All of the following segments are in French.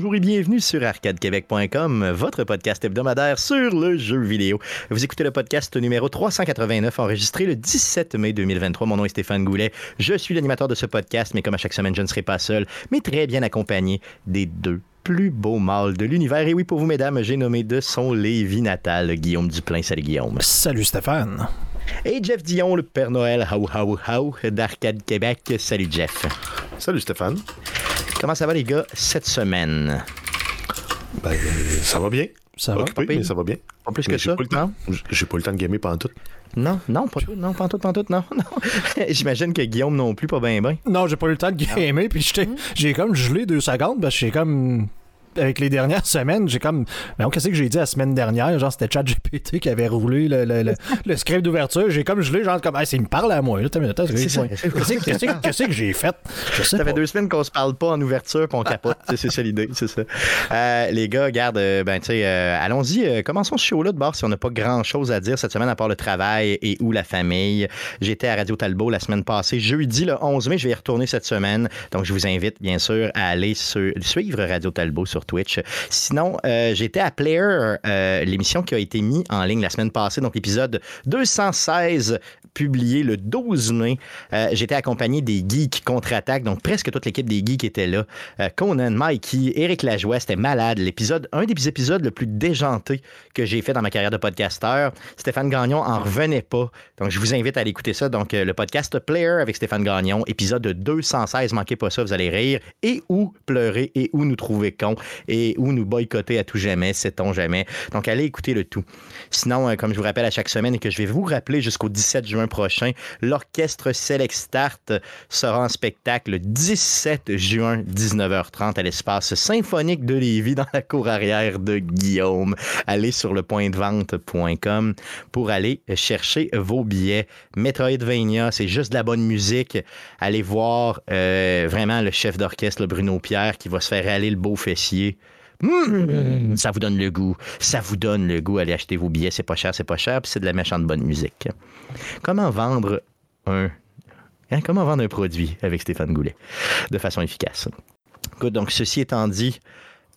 Bonjour et bienvenue sur arcadequebec.com, votre podcast hebdomadaire sur le jeu vidéo. Vous écoutez le podcast numéro 389 enregistré le 17 mai 2023. Mon nom est Stéphane Goulet. Je suis l'animateur de ce podcast, mais comme à chaque semaine, je ne serai pas seul, mais très bien accompagné des deux plus beaux mâles de l'univers. Et oui, pour vous, mesdames, j'ai nommé de son Lévis natal, Guillaume Duplain. Salut, Guillaume. Salut, Stéphane. Et Jeff Dion, le Père Noël, how, how, how, d'Arcade Québec. Salut, Jeff. Salut, Stéphane. Comment ça va, les gars, cette semaine? Ben, ça va bien. Ça va? Occupé, mais ça va bien. Pas plus Mais que j'ai ça, pas le temps. non? J'ai pas eu le temps de gamer pendant tout. Non, non, pas tout, non, pas tout, pas tout, non, non. J'imagine que Guillaume non plus, pas bien, bien. Non, j'ai pas eu le temps de gamer, puis j'étais- j'ai comme gelé deux secondes, parce que j'ai comme. Avec les dernières semaines, j'ai comme. Mais qu'est-ce que j'ai dit la semaine dernière? Genre, c'était ChatGPT qui avait roulé le, le, le, le script d'ouverture. J'ai comme gelé, genre, comme. Ah, c'est, il me parle à moi. Qu'est-ce que- j'ai fait? Ça fait deux semaines qu'on se parle pas en ouverture puis on capote. C'est- ça l'idée, c'est ça. Euh, les gars, regarde, euh, ben, tu sais, euh, allons-y. euh, commençons ce show-là de bord si on n'a pas grand-chose à dire cette semaine à part le travail et ou la famille. J'étais à Radio Talbot la semaine passée, jeudi le 11 mai. Je vais y retourner cette semaine. Donc, je vous invite, bien sûr, à aller sur- suivre Radio Talbot sur Twitch. Sinon, euh, j'étais à Player, euh, l'émission qui a été mise en ligne la semaine passée, donc l'épisode 216 publié le 12 mai. Euh, J'étais accompagné des geeks contre-attaque, donc presque toute l'équipe des geeks était là. Conan, Mikey, Eric Lajoie, c'était malade. L'épisode, un des épisodes le plus déjanté que j'ai fait dans ma carrière de podcasteur. Stéphane Gagnon en revenait pas. Donc, je vous invite à aller écouter ça. Donc, le podcast Player avec Stéphane Gagnon, épisode 216. Manquez pas ça, vous allez rire. Et ou pleurer, et ou nous trouver cons, et ou nous boycotter à tout jamais, sait-on jamais. Donc, allez écouter le tout. Sinon, euh, comme je vous rappelle à chaque semaine et que je vais vous rappeler jusqu'au 17 juin prochain, l'orchestre Select Start sera en spectacle le 17 juin, 19h30, à l'espace symphonique de Lévis dans la cour arrière de Guillaume. Allez sur le point de vente.com pour aller chercher vos billets. Metroidvania, c'est juste de la bonne musique. Allez voir euh, vraiment le chef d'orchestre, Bruno Pierre, qui va se faire aller le beau fessier. Mmh, ça vous donne le goût. Ça vous donne le goût. Allez acheter vos billets. C'est pas cher, c'est pas cher, puis c'est de la méchante bonne musique. Comment vendre un. hein, comment vendre un produit avec Stéphane Goulet de façon efficace? Good, donc, ceci étant dit,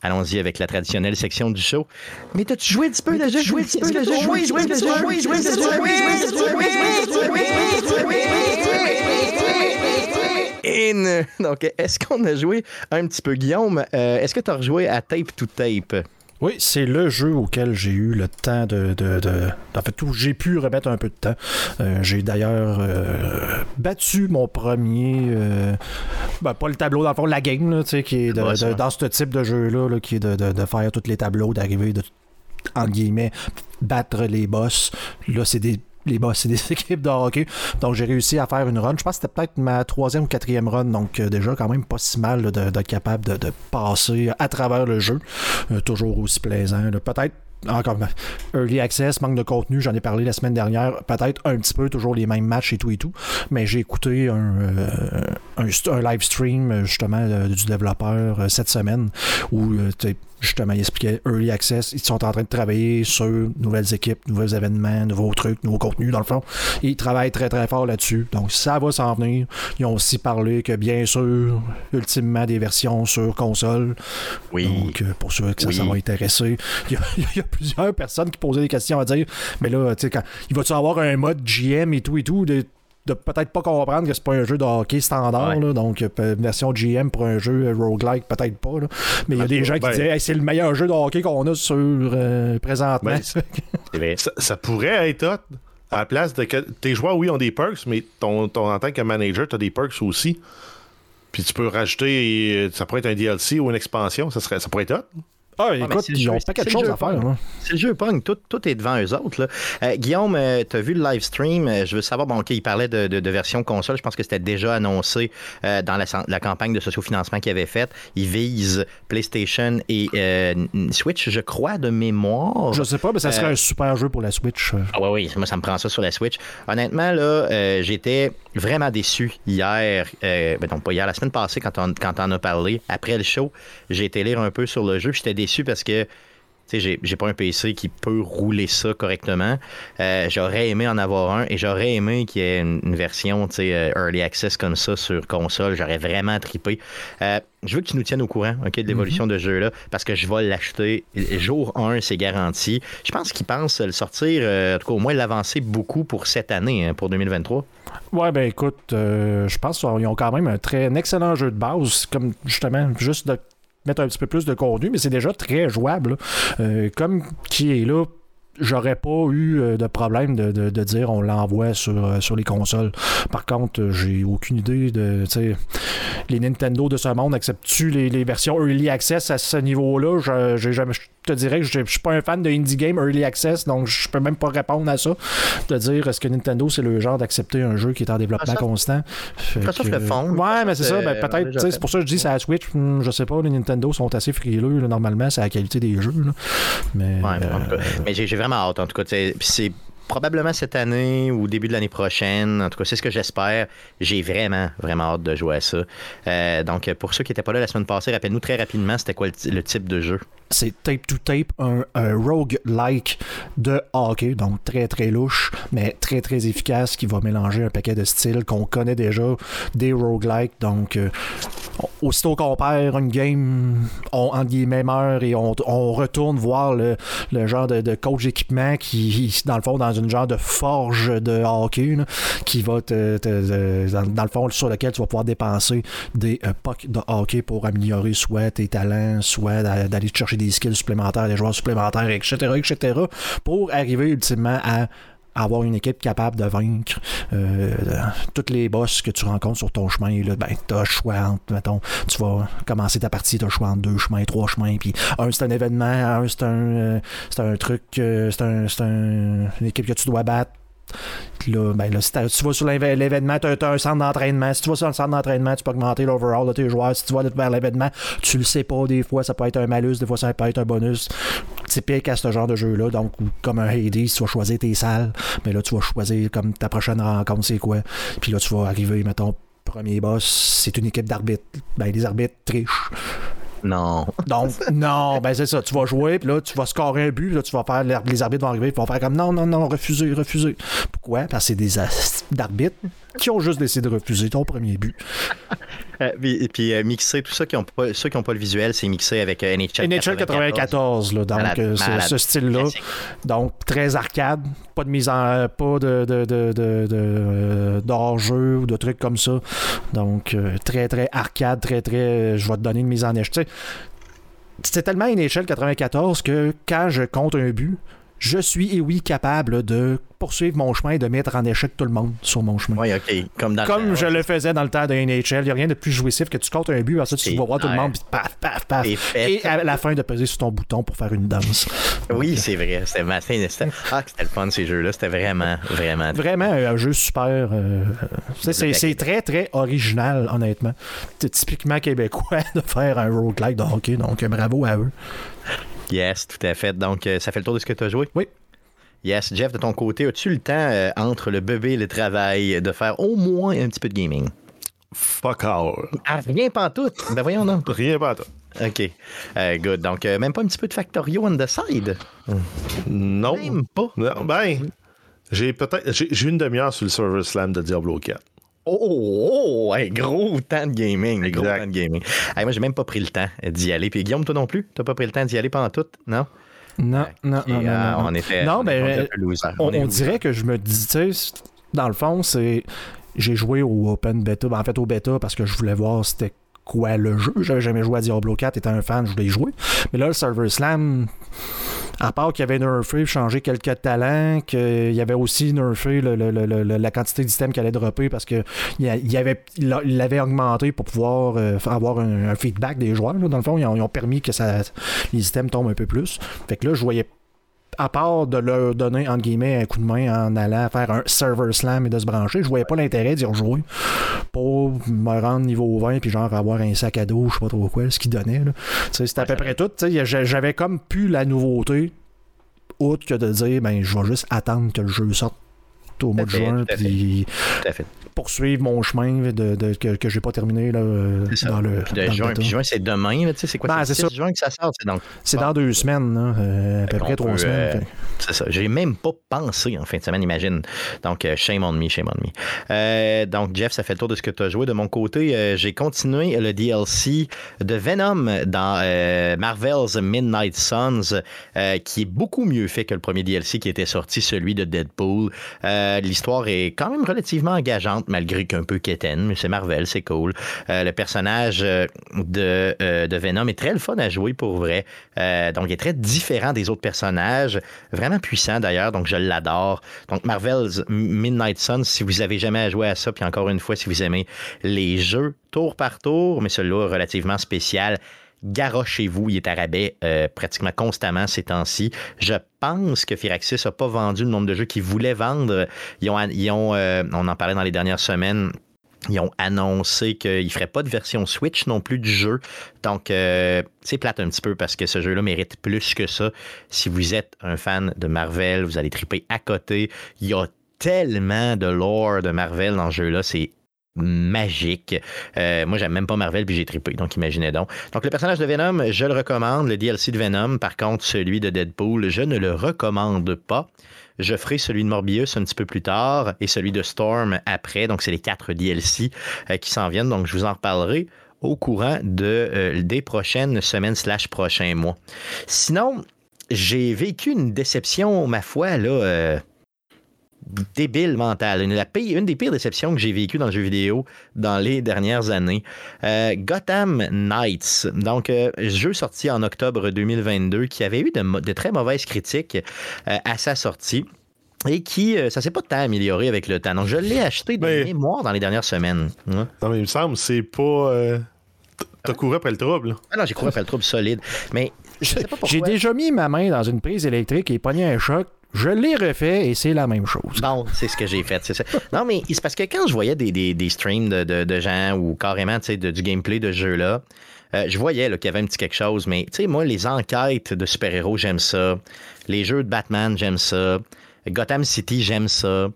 allons-y avec la traditionnelle section du show. Mais t'as-tu joué un petit peu déjà? Joué un petit peu déjà? Joué, joué, joué, joué, joué, In. Donc, est-ce qu'on a joué un petit peu, Guillaume? euh, est-ce que tu as rejoué à Tape to Tape? Oui, c'est le jeu auquel j'ai eu le temps de. de, de- en fait, où j'ai pu remettre un peu de temps. Euh, j'ai d'ailleurs euh, battu mon premier. euh, ben, pas le tableau, dans le fond, la game, là, tu sais, qui est de- Ouais, ça. de- dans ce type de jeu-là, là, qui est de, de- de faire tous les tableaux, d'arriver, de, entre guillemets, battre les boss. Là, c'est des. Les boss, c'est des équipes de hockey. Donc, j'ai réussi à faire une run. Je pense que c'était peut-être ma troisième ou quatrième run. Donc, euh, déjà, quand même pas si mal d'être capable de, passer à travers le jeu. Euh, toujours aussi plaisant. Peut-être encore ben, early access, manque de contenu, j'en ai parlé la semaine dernière, peut-être un petit peu toujours les mêmes matchs et tout et tout, mais j'ai écouté un, euh, live stream euh, justement euh, du développeur euh, cette semaine où euh, justement il expliquait early access, ils sont en train de travailler sur nouvelles équipes, nouveaux événements, nouveaux trucs, nouveaux contenus dans le fond. Et ils travaillent très très fort là-dessus. Donc ça va s'en venir. Ils ont aussi parlé que bien sûr, ultimement des versions sur console. Oui. Donc, euh, pour ceux que ça, Oui. ça va intéresser, il y, a, il y a plusieurs personnes qui posaient des questions à dire Mais là, tu sais, quand il va-tu avoir un mode GM et tout et tout de, de peut-être pas comprendre que c'est pas un jeu de hockey standard, Ouais. là, donc euh, version GM pour un jeu euh, roguelike, peut-être pas. là. Mais il y a des gens qui Ben- disaient Hey, c'est le meilleur jeu de hockey qu'on a sur euh, présentement. Ben. Ça, ça pourrait être hot. À la place de que tes joueurs, oui, ont des perks, mais ton, ton, en tant que manager, tu as des perks aussi. Puis tu peux rajouter, ça pourrait être un DLC ou une expansion, ça, serait, ça pourrait être hot. Ah, mais écoute, ils ont jeu- pas quelque chose à faire. là. C'est le jeu Pong, tout, tout est devant eux autres. là. Euh, Guillaume, tu as vu le live stream? Euh, je veux savoir, bon, OK, il parlait de, de, de version console. Je pense que c'était déjà annoncé euh, dans la, la campagne de sociofinancement qu'il avait faite. Il vise PlayStation et euh, Switch, je crois, de mémoire. Je sais pas, mais ça serait Euh, un super jeu pour la Switch. euh. Ah ouais, oui, moi ça me prend ça sur la Switch. Honnêtement, là, euh, j'étais vraiment déçu hier, euh, ben non pas hier, la semaine passée quand on, quand on a parlé, après le show, j'ai été lire un peu sur le jeu, j'étais déçu parce que j'ai, j'ai pas un PC qui peut rouler ça correctement. Euh, j'aurais aimé en avoir un et j'aurais aimé qu'il y ait une, version euh, early access comme ça sur console. J'aurais vraiment trippé. Euh, je veux que tu nous tiennes au courant ok, de l'évolution de ce jeu-là parce que je vais l'acheter. Jour 1, c'est garanti. Je pense qu'ils pensent le sortir, en tout cas au moins l'avancer beaucoup pour cette année, hein, pour 2023. Ouais, ben écoute, je pense qu'ils ont quand même un très un excellent jeu de base, comme justement, juste de mettre un petit peu plus de contenu, mais c'est déjà très jouable. Euh, comme qui est là j'aurais pas eu euh, de problème de, de, dire on l'envoie sur, euh, sur les consoles. Par contre, j'ai aucune idée de les Nintendo de ce monde acceptent-tu les, versions Early Access à ce niveau-là? Je, je, te dirais que je, je suis pas un fan de indie game Early Access, donc je peux même pas répondre à ça. De dire est-ce que Nintendo c'est le genre d'accepter un jeu qui est en développement constant? Ça, le fond. Ouais, mais c'est ça, ben, peut-être, c'est pour ça que je dis c'est à Switch, hmm, je sais pas, les Nintendo sont assez frileux, normalement, c'est la qualité des jeux. Mais, ouais, mais j'ai vraiment hâte, en tout cas. c'est probablement cette année ou début de l'année prochaine. En tout cas, c'est ce que j'espère. J'ai vraiment, vraiment hâte de jouer à ça. Euh, donc, pour ceux qui n'étaient pas là la semaine passée, rappelle-nous très rapidement, c'était quoi le, type de jeu? C'est Tape to Tape, un, rogue-like de hockey, donc très, très louche, mais très, très efficace, qui va mélanger un paquet de styles qu'on connaît déjà, des roguelikes. Donc, euh, aussitôt qu'on perd une game, on, en guillemets, meurt et on, retourne voir le, genre de, de coach d'équipement qui, dans le fond, dans une genre de forge de hockey qui va te, dans, le fond sur lequel tu vas pouvoir dépenser des euh, pucks de hockey pour améliorer soit tes talents, soit d'aller chercher des skills supplémentaires, des joueurs supplémentaires, etc., etc., pour arriver ultimement à avoir une équipe capable de vaincre euh, toutes les boss que tu rencontres sur ton chemin. Là, ben, tu as choix entre, mettons, tu vas commencer ta partie, tu as choix entre deux chemins, trois chemins, puis un c'est un événement, un c'est un, euh, c'est un truc, euh, c'est un, c'est un, une équipe que tu dois battre, Là, ben là, si, tu vas sur l'événement, tu as, un centre d'entraînement. Si tu vas sur un centre d'entraînement, tu peux augmenter l'overall de tes joueurs. Si tu vas vers l'événement, tu le sais pas. Des fois, ça peut être un malus, des fois, ça peut être un bonus. Typique à ce genre de jeu-là. Donc, comme un Hades, tu vas choisir tes salles. Mais là, tu vas choisir comme ta prochaine rencontre, c'est quoi. Puis là, tu vas arriver, mettons, premier boss, c'est une équipe d'arbitres. Ben, les arbitres trichent. Non. Donc, non, ben c'est ça. Tu vas jouer, puis là, tu vas scorer un but, là, tu vas faire. Les arbitres vont arriver, puis vont faire comme non, non, non, refuser, refuser. Pourquoi? Parce que c'est des arbitres qui ont juste décidé de refuser ton premier but. et puis euh, mixer, tout ça, qui ont pas, ceux qui n'ont pas le visuel, c'est mixé avec euh, NHL, NHL 94. là, donc euh, ce style-là. Donc très arcade, pas de mise en. pas de, de, de, ou de trucs comme ça. Donc très très arcade, très très. je vais te donner une mise en échec. C'était tellement NHL 94 que quand je compte un but, je suis, et oui, capable de poursuivre mon chemin et de mettre en échec tout le monde sur mon chemin. Oui, OK. Comme, Comme je le faisais dans le temps de NHL. Il n'y a rien de plus jouissif que tu comptes un but, ensuite tu vas voir tout le monde, puis paf, paf, paf. Et, à la fin de peser sur ton bouton pour faire une danse. Oui, c'est vrai. C'était Ah, c'était le fun, ces jeux-là. C'était vraiment, vraiment. Vraiment un jeu super. Euh, c'est très, très original, honnêtement. C'est typiquement québécois de faire un roguelike de hockey, donc bravo à eux. Yes, tout à fait. Donc, euh, ça fait le tour de ce que tu as joué? Oui. Yes, Jeff, de ton côté, as-tu le temps, euh, entre le bébé et le travail, de faire au moins un petit peu de gaming? Fuck all. Ah, rien pas tout? Ben voyons donc. Rien pas tout. OK. Euh, good. Donc, même pas un petit peu de Factorio on the side? Non. Même pas. Non, ben, j'ai peut-être. J'ai une demi-heure sur le server slam de Diablo 4. Oh, oh, oh gros temps de gaming. Gros temps de gaming. moi, j'ai même pas pris le temps d'y aller. Puis Guillaume, toi non plus, t'as pas pris le temps d'y aller pendant tout, non? Non, non, non, non, On était. Non, mais on, dirait que je me dis, tu sais, dans le fond, c'est. J'ai joué au Open Beta, ben, en fait au Beta parce que je voulais voir c'était quoi le jeu. J'avais jamais joué à Diablo 4, étant un fan, je voulais y jouer. Mais là, le Server Slam, à part qu'il y avait nerfé, changé quelques talents, qu'il y avait aussi nerfé la quantité d'items qu'elle allait dropper parce qu'il il avait, il l'avait augmenté pour pouvoir euh, avoir un, feedback des joueurs. dans le fond, ils ont, permis que ça, les items tombent un peu plus. Fait que là, je voyais à part de leur donner, entre guillemets, un coup de main en allant faire un server slam et de se brancher, je voyais pas l'intérêt d'y rejouer pour me rendre niveau 20 puis genre avoir un sac à dos, je sais pas trop quoi, ce qu'ils donnait. C'était à peu près tout. J'avais comme plus la nouveauté, autre que de dire, ben, je vais juste attendre que le jeu sorte au mois de fait, juin, puis poursuivre mon chemin de, de- que, que j'ai pas terminé là, euh, ça. dans le. Puis de dans juin, puis juin, c'est demain, tu sais, c'est quoi? Ben, c'est c'est le ça. 6 juin que ça sort, c'est donc. C'est dans deux semaines, là, euh, à peu près trois peut, semaines. euh, C'est ça. J'ai même pas pensé en fin de semaine, imagine. Donc, shame on me, shame on me. Euh, donc, Jeff, ça fait le tour de ce que tu as joué. De mon côté, j'ai continué le DLC de Venom dans Marvel's Midnight Suns, qui est beaucoup mieux fait que le premier DLC qui était sorti, celui de Deadpool. Euh, L'histoire est quand même relativement engageante, malgré qu'un peu quétaine, mais c'est Marvel, c'est cool. Euh, le personnage euh, de, euh, Venom est très le fun à jouer pour vrai. Euh, donc, il est très différent des autres personnages. Vraiment puissant d'ailleurs, donc je l'adore. Donc, Marvel's Midnight Suns, si vous avez jamais joué à ça, puis encore une fois, si vous aimez les jeux tour par tour, mais celui-là relativement spécial, garochez-vous, il est à rabais euh, pratiquement constamment ces temps-ci. Je pense que Firaxis n'a pas vendu le nombre de jeux qu'il voulait vendre. Ils ont, ils ont euh, on en parlait dans les dernières semaines, ils ont annoncé qu'ils ne feraient pas de version Switch non plus du jeu. Donc, euh, c'est plate un petit peu parce que ce jeu-là mérite plus que ça. Si vous êtes un fan de Marvel, vous allez triper à côté. Il y a tellement de lore de Marvel dans ce jeu-là. C'est magique. Euh, moi, j'aime même pas Marvel, puis j'ai trippé. Donc, imaginez donc. Donc, le personnage de Venom, je le recommande. Le DLC de Venom, par contre, celui de Deadpool, je ne le recommande pas. Je ferai celui de Morbius un petit peu plus tard et celui de Storm après. Donc, c'est les quatre DLC euh, qui s'en viennent. Donc, je vous en reparlerai au courant de, euh, des prochaines semaines slash prochains mois. Sinon, j'ai vécu une déception, ma foi, là, débile mentale. Une, la pire- une des pires déceptions que j'ai vécues dans le jeu vidéo dans les dernières années. Euh, Gotham Knights, donc euh, jeu sorti en octobre 2022 qui avait eu de, très mauvaises critiques euh, à sa sortie. Et qui, euh, ça s'est pas tant amélioré avec le temps. Donc, je l'ai acheté de Mais- mémoire dans les dernières semaines. Ouais. Non, mais il me semble, c'est pas. euh, T'as couru après le trouble. Ah non, j'ai couru après le trouble solide. Mais je sais pas pourquoi. J'ai déjà mis ma main dans une prise électrique et pogné un choc. Je l'ai refait et c'est la même chose. Bon, c'est ce que j'ai fait. c'est ça. Non, mais c'est parce que quand je voyais des, des- streams de, de- gens ou carrément de- du gameplay de jeu-là, euh, je voyais qu'il y avait un petit quelque chose. Mais tu sais, moi, les enquêtes de super-héros, j'aime ça. Les jeux de Batman, j'aime ça. Gotham City, j'aime ça.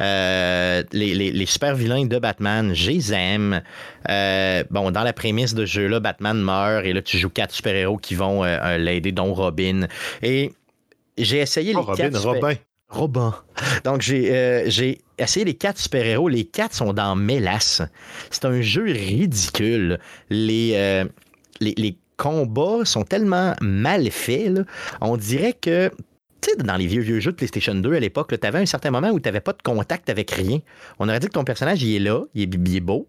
Euh, les, les- les super vilains de Batman, je les aime. Euh, bon, dans la prémisse de jeu-là, Batman meurt et là, tu joues quatre super-héros qui vont l'aider, dont Robin. Et j'ai essayé Oh, les Robin, quatre super- Robin. Robin. Donc, j'ai euh, essayé les quatre super-héros. Les quatre sont dans Mélas. C'est un jeu ridicule. Les, euh, les, les combats sont tellement mal faits. là. On dirait que. Tu sais, dans les vieux, vieux jeux de PlayStation 2 à l'époque, tu avais un certain moment où tu n'avais pas de contact avec rien. On aurait dit que ton personnage, il est là, il est, il est beau.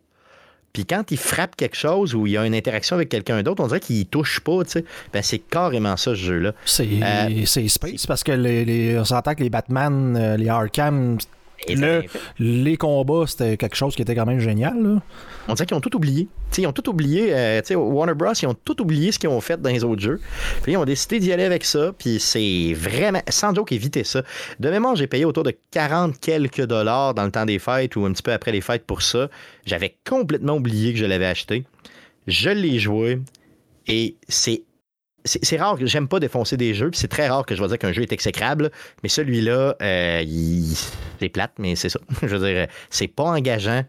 Puis quand il frappe quelque chose ou il y a une interaction avec quelqu'un d'autre, on dirait qu'il touche pas, tu sais. Ben, c'est carrément ça, ce jeu-là. C'est Euh, c'est Space parce que les, les- on s'entend que les Batman, euh, les Arkham, le- les combats, c'était quelque chose qui était quand même génial. là. On dirait qu'ils ont tout oublié. Ils ont tout oublié. euh, Warner Bros, ils ont tout oublié ce qu'ils ont fait dans les autres jeux. Puis ils ont décidé d'y aller avec ça. Puis c'est vraiment, sans joke, éviter ça. De mémoire, j'ai payé autour de 40 quelques dollars dans le temps des fêtes ou un petit peu après les fêtes pour ça. J'avais complètement oublié que je l'avais acheté. Je l'ai joué et c'est. C'est rare que j'aime pas défoncer des jeux, puis c'est très rare que je vais dire qu'un jeu est exécrable, mais celui-là, euh, il- c'est plate, mais c'est ça. je veux dire, c'est pas engageant.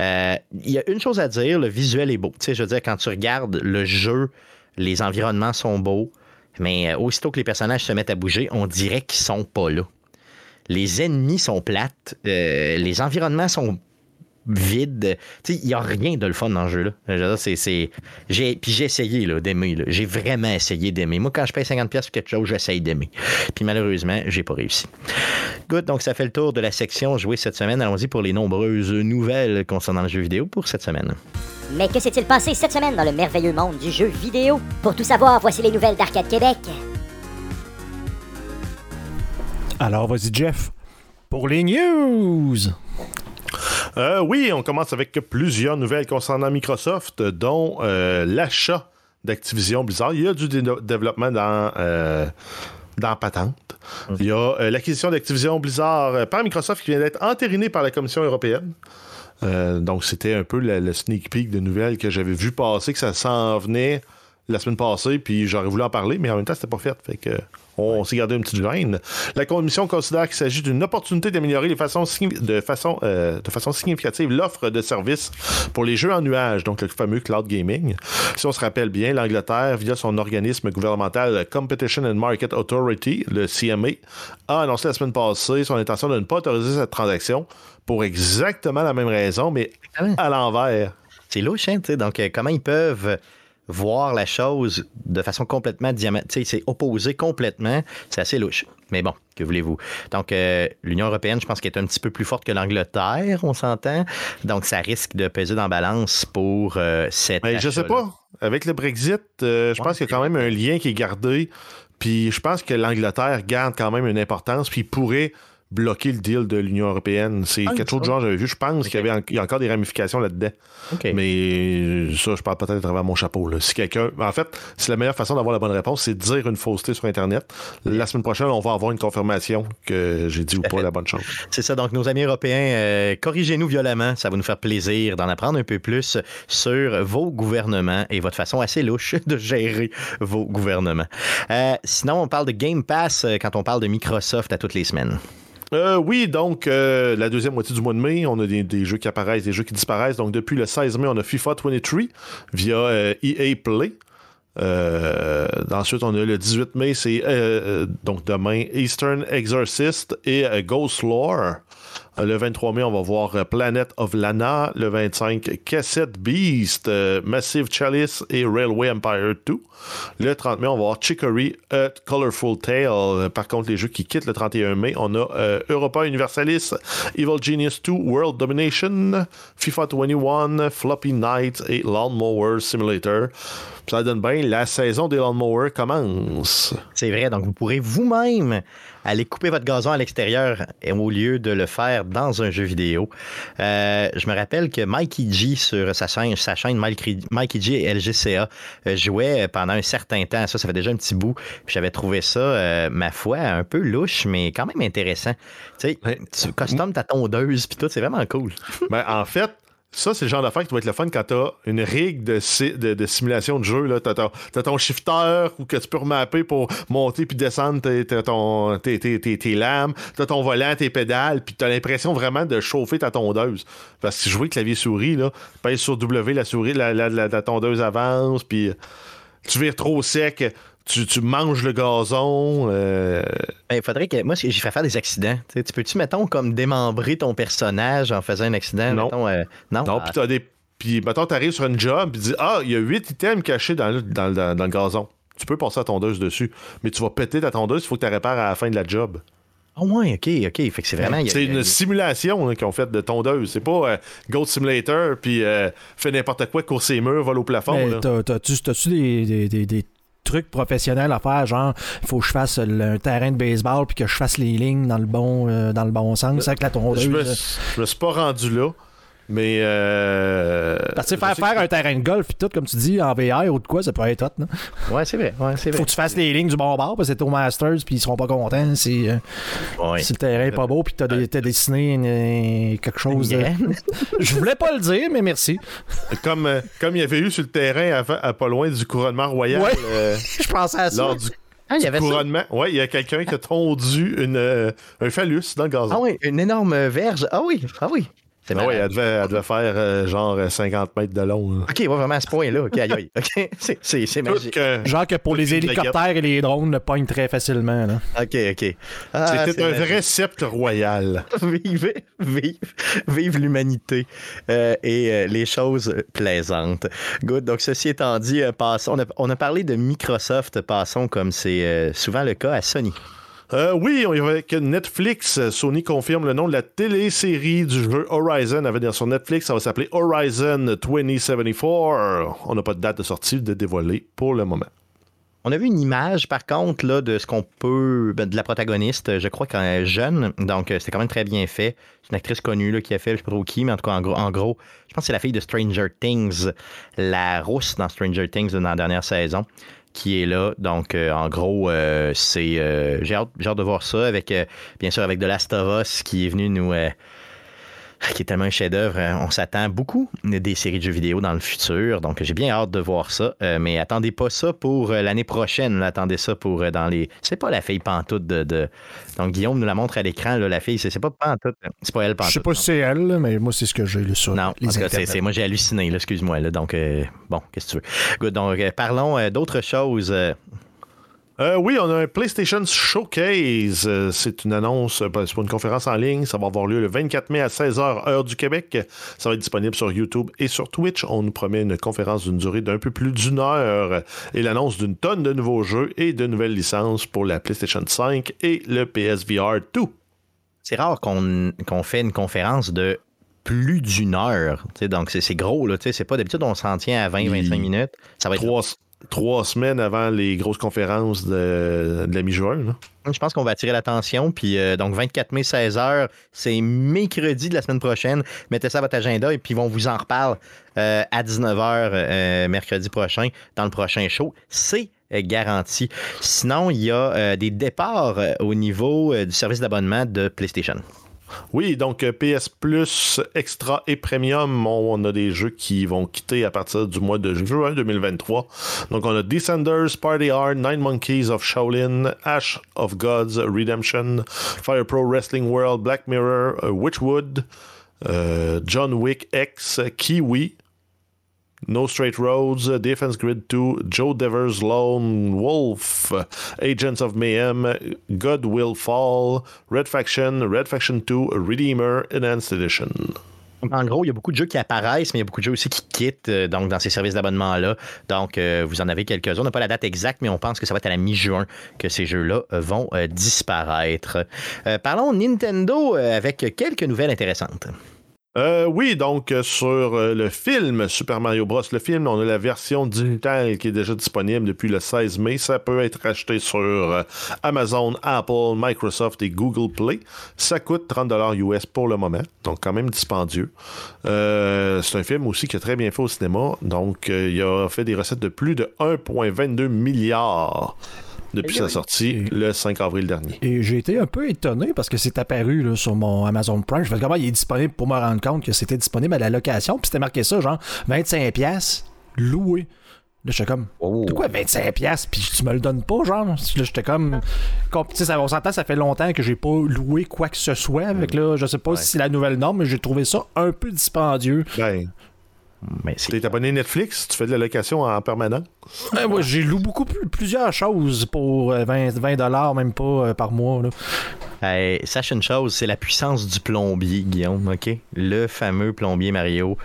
Euh, Il y a une chose à dire, le visuel est beau. Tu sais, je veux dire, quand tu regardes le jeu, les environnements sont beaux, mais euh, aussitôt que les personnages se mettent à bouger, on dirait qu'ils sont pas là. Les ennemis sont plates, les environnements sont vides. Tu sais, il n'y a rien de le fun dans le jeu-là. Je veux dire, c'est- c'est- j'ai- Puis j'ai essayé là, d'aimer. là. J'ai vraiment essayé d'aimer. Moi, quand je paye 50$ pour quelque chose, j'essaye d'aimer. Puis malheureusement, j'ai pas réussi. Good, donc ça fait le tour de la section jouée cette semaine. Allons-y pour les nombreuses nouvelles concernant le jeu vidéo pour cette semaine. Mais que s'est-il passé cette semaine dans le merveilleux monde du jeu vidéo? Pour tout savoir, voici les nouvelles d'Arcade Québec. Alors, vas-y, Jeff, pour les news. Euh, oui, on commence avec plusieurs nouvelles concernant Microsoft, dont euh, l'achat d'Activision Blizzard. Il y a du dé- développement dans, euh, dans Patente. Il y a l'acquisition d'Activision Blizzard par Microsoft qui vient d'être entérinée par la Commission européenne. Donc, c'était un peu le, le sneak peek de nouvelles que j'avais vu passer, que ça s'en venait la semaine passée, puis j'aurais voulu en parler, mais en même temps, c'était pas fait. Fait que On s'est gardé une petite graine. La commission considère qu'il s'agit d'une opportunité d'améliorer de façon, euh, de façon significative l'offre de services pour les jeux en nuage, donc le fameux cloud gaming. Si on se rappelle bien, l'Angleterre, via son organisme gouvernemental Competition and Market Authority, le CMA, a annoncé la semaine passée son intention de ne pas autoriser cette transaction pour exactement la même raison, mais à l'envers. C'est louche, hein, tu sais. Donc, euh, comment ils peuvent voir la chose de façon complètement diamétrale, c'est opposé complètement, c'est assez louche. Mais bon, que voulez-vous? Donc, euh, l'Union européenne, je pense qu'elle est un petit peu plus forte que l'Angleterre, on s'entend. Donc, ça risque de peser dans la balance pour euh, cette. Mais je sais pas. Avec le Brexit, euh, je pense qu'il y a quand même un lien qui est gardé. Puis je pense que l'Angleterre garde quand même une importance. Puis pourrait bloquer le deal de l'Union européenne. C'est Ah, quelque chose de genre, j'avais vu. Je pense qu'il y avait en- il y a encore des ramifications là-dedans. Mais ça, je parle peut-être à travers mon chapeau. là. Si quelqu'un. En fait, c'est la meilleure façon d'avoir la bonne réponse, c'est de dire une fausseté sur Internet. La semaine prochaine, on va avoir une confirmation que j'ai dit ou pas la bonne chose. C'est ça, donc nos amis européens, euh, corrigez-nous violemment, ça va nous faire plaisir d'en apprendre un peu plus sur vos gouvernements et votre façon assez louche de gérer vos gouvernements. Euh, sinon, on parle de Game Pass euh, quand on parle de Microsoft à toutes les semaines. Euh, oui, donc euh, la deuxième moitié du mois de mai, on a des, jeux qui apparaissent, des jeux qui disparaissent. Donc depuis le 16 mai, on a FIFA 23 via euh, EA Play. Ensuite, on a le 18 mai, c'est donc demain Eastern Exorcist et Ghost Lore. Le 23 mai, on va voir euh, Planet of Lana. Le 25, Cassette Beast, euh, Massive Chalice et Railway Empire 2. Le 30 mai, on va voir Chicory, A Colorful Tale. Par contre, les jeux qui quittent le 31 mai, on a euh, Europa Universalis, Evil Genius 2, World Domination, FIFA 21, Floppy Night et Lawnmower Simulator. Ça donne bien, la saison des Lawnmowers commence. C'est vrai, donc vous pourrez vous-même aller couper votre gazon à l'extérieur et au lieu de le faire dans un jeu vidéo. Euh, je me rappelle que Mikey G sur sa chaîne, sa chaîne Mikey Mikey G et LGCA euh, jouait pendant un certain temps. Ça, ça fait déjà un petit bout. J'avais trouvé ça, euh, ma foi, un peu louche, mais quand même intéressant. Tu sais, Ouais. tu customes ta tondeuse puis tout, c'est vraiment cool. Ben, en fait, ça, c'est le genre d'affaire qui doit être le fun quand t'as une rig de, si- de, de simulation de jeu. Là. T'as, ton, ton shifter ou que tu peux remapper pour monter puis descendre tes, ton- tes, tes- tes- lames. T'as ton volant, tes pédales, puis t'as l'impression vraiment de chauffer ta tondeuse. Parce que si jouais clavier-souris, là, pèse sur W, la souris, la, la- la- la tondeuse avance, puis tu vires trop sec, tu, tu manges le gazon. euh, Il faudrait que. Moi, j'ai fait faire des accidents. Tu peux-tu, mettons, comme démembrer ton personnage en faisant un accident? Non. mettons, euh, non? Non, Ah, puis t'as des. Puis, mettons, t'arrives sur une job, puis tu dis Ah, il y a huit items cachés dans le, dans, le- dans le gazon. Tu peux passer la tondeuse dessus, mais tu vas péter ta tondeuse, il faut que tu la répares à la fin de la job. Ah ouais, ok, ok. Fait que c'est vraiment. C'est il y a- une simulation hein, qu'ils ont faite de tondeuse. C'est pas euh, Goat Simulator, puis euh, fais n'importe quoi, course ses murs, vole au plafond. T'as-tu t'as-tu des, des, des- des trucs professionnels à faire, genre, il faut que je fasse le- un terrain de baseball puis que je fasse les lignes dans le bon, euh, dans le bon sens avec la tondeuse. Je me, je me suis pas rendu là, mais. Euh, Parce que faire, sais faire que- un terrain de golf puis tout, comme tu dis, en VR ou de quoi, ça peut être hot, non? Ouais, c'est vrai. Ouais, c'est vrai. Faut que tu fasses les lignes du bon bord parce que c'est au Masters puis ils seront pas contents si, euh, Ouais. si le terrain est pas beau puis que t'as, des- t'as dessiné une- euh, quelque chose de... Je voulais pas le dire, mais merci. Comme, euh, comme il y avait eu sur le terrain avant, à pas loin du couronnement royal. Ouais. euh, Je pensais à ça. lors du Ah, il y avait ça. couronnement. Ouais, il y a quelqu'un qui a tondu une, euh, un phallus dans le gazon. Ah oui, une énorme verge. Ah oui, ah oui. C'est ouais, malade. elle devait, elle devait faire euh, genre euh, 50 mètres de long. là. Ok, ouais, vraiment à ce point-là. Ok, aïe, aïe. Ok, c'est, c'est, c'est Tout magique. que- Genre que pour les hélicoptères et les drones le pognent très facilement. Là. Ok, ok. Ah, C'était un magique. vrai sceptre royal. Vive, vive, vive l'humanité euh, et euh, les choses plaisantes. Good. Donc, ceci étant dit, euh, passons. On a, on a parlé de Microsoft, passons comme c'est euh, souvent le cas à Sony. Euh, oui, avec Netflix. Sony confirme le nom de la télésérie du jeu Horizon sur Netflix. Ça va s'appeler Horizon 2074. On n'a pas de date de sortie de dévoiler pour le moment. On a vu une image, par contre, de ce qu'on peut. ben, de la protagoniste, je crois qu'elle est jeune, donc euh, c'était quand même très bien fait. C'est une actrice connue qui a fait, je sais mais en tout cas, en gros, en gros, je pense que c'est la fille de Stranger Things, la rousse dans Stranger Things dans la dernière saison, qui est là. Donc, euh, en gros, euh, c'est. euh, j'ai, hâte, hâte de voir ça, avec, bien sûr, avec The Last of Us qui est venu nous. qui est tellement un chef-d'œuvre. Euh, On s'attend beaucoup des séries de jeux vidéo dans le futur, donc j'ai bien hâte de voir ça. Euh, mais attendez pas ça pour euh, l'année prochaine. là. Attendez ça pour euh, dans les. C'est pas la fille pantoute de, de- Donc Guillaume nous la montre à l'écran. là, La fille, c'est pas pantoute. C'est pas elle Je pantoute. sais pas si c'est elle, là, mais moi, c'est ce que j'ai lu sur Non, les c'est- moi j'ai halluciné, excuse-moi. donc, euh, bon, qu'est-ce que tu veux? Good, donc, parlons d'autres choses. Euh, oui, on a un PlayStation Showcase. Euh, c'est une annonce, euh, c'est pas une conférence en ligne. Ça va avoir lieu le 24 mai à 16h, heure du Québec. Ça va être disponible sur YouTube et sur Twitch. On nous promet une conférence d'une durée d'un peu plus d'une heure et l'annonce d'une tonne de nouveaux jeux et de nouvelles licences pour la PlayStation 5 et le PSVR 2. c'est rare qu'on fait une conférence de plus d'une heure. Donc, c'est gros. là, C'est pas d'habitude, on s'en tient à 20-25 minutes. Ça va être Trois, trois semaines avant les grosses conférences de, la mi-juin. Je pense qu'on va attirer l'attention. Puis, euh, donc, 24 mai, 16h, c'est mercredi de la semaine prochaine. Mettez ça à votre agenda et puis on vous en reparle euh, à 19h euh, mercredi prochain dans le prochain show. C'est garanti. Sinon, il y a des départs au niveau du service d'abonnement de PlayStation. Oui, donc euh, PS Plus, Extra et Premium, on, a des jeux qui vont quitter à partir du mois de juin 2023. Donc on a Descenders, Party Hard, Nine Monkeys of Shaolin, Ash of Gods Redemption, Fire Pro Wrestling World, Black Mirror, euh, Witchwood, euh, John Wick X, Kiwi, No Straight Roads, Defense Grid 2, Joe Devers Lone Wolf, Agents of Mayhem, God Will Fall, Red Faction, Red Faction 2, Redeemer, Enhanced Edition. En gros, il y a beaucoup de jeux qui apparaissent, mais il y a beaucoup de jeux aussi qui quittent euh, donc, dans ces services d'abonnement-là. Donc, euh, vous en avez quelques-uns. On n'a pas la date exacte, mais on pense que ça va être à la mi-juin que ces jeux-là euh, vont euh, disparaître. Euh, parlons Nintendo euh, avec quelques nouvelles intéressantes. Euh, oui, donc euh, sur euh, le film Super Mario Bros. Le film, on a la version digitale qui est déjà disponible depuis le 16 mai. Ça peut être acheté sur Amazon, Apple, Microsoft et Google Play. Ça coûte 30 US pour le moment, donc quand même dispendieux. C'est un film aussi qui est très bien fait au cinéma. Donc, il a fait des recettes de plus de 1,22 milliards depuis sa sortie le 5 avril dernier. Et j'ai été un peu étonné parce que c'est apparu là, sur mon Amazon Prime. Je fais comment il est disponible pour me rendre compte que c'était disponible à la location? Puis c'était marqué ça, genre 25$ loué. Là, j'étais comme, Oh. de quoi 25$? Puis tu me le donnes pas, genre? Là, j'étais comme, com- tu sais, ça- on s'entend, ça fait longtemps que j'ai pas loué quoi que ce soit. Avec là, je sais pas si c'est la nouvelle norme, mais j'ai trouvé ça un peu dispendieux. Ben, Mais c'est t'es abonné Netflix, tu fais de la location en permanent? Euh, moi, j'ai loué beaucoup plus- plusieurs choses pour euh, 20, 20 même pas euh, par mois. Là. Hey, sache une chose, c'est la puissance du plombier, Guillaume, OK? Le fameux plombier Mario.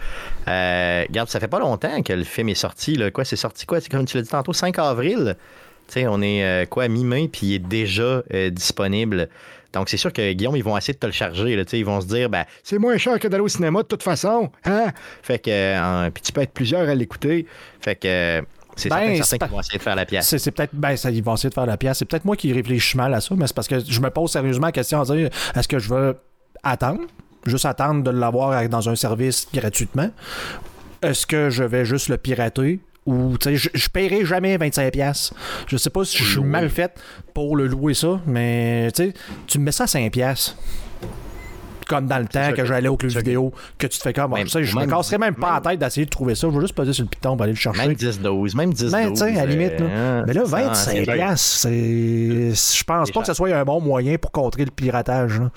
Euh, regarde, ça fait pas longtemps que le film est sorti. Là. Quoi, c'est sorti quoi? C'est comme tu l'as dit tantôt, 5 avril. Tu sais, on est euh, quoi, mi-mai, puis il est déjà euh, disponible. Donc, c'est sûr que Guillaume, ils vont essayer de te le charger. Là, ils vont se dire, ben, c'est moins cher que d'aller au cinéma de toute façon. Hein? Fait que, euh, puis tu peux être plusieurs à l'écouter. Fait que, c'est Ben, certain, c'est certain pas- qu'ils vont essayer de faire la pièce. C'est, peut-être. Ben, ça, ils vont essayer de faire la pièce. C'est peut-être moi qui réfléchis mal à ça, mais c'est parce que je me pose sérieusement la question à dire est-ce que je veux attendre, juste attendre de l'avoir dans un service gratuitement? Est-ce que je vais juste le pirater ou je, je paierai jamais 25$. Je sais pas si je suis mal fait pour le louer ça, mais tu me mets ça à 5$. Comme dans le temps que j'allais au club vidéo, que tu te fais comme. Même- tu sais, je me même- casserais même pas la tête d'essayer de trouver ça. Je vais juste poser sur le piton pour aller le chercher. Même 10-12, même 10-12. Ben, à la limite, là. euh, Mais là, ça, 25 c'est piastres, c'est. Je pense pas que ce soit un bon moyen pour contrer le piratage. là.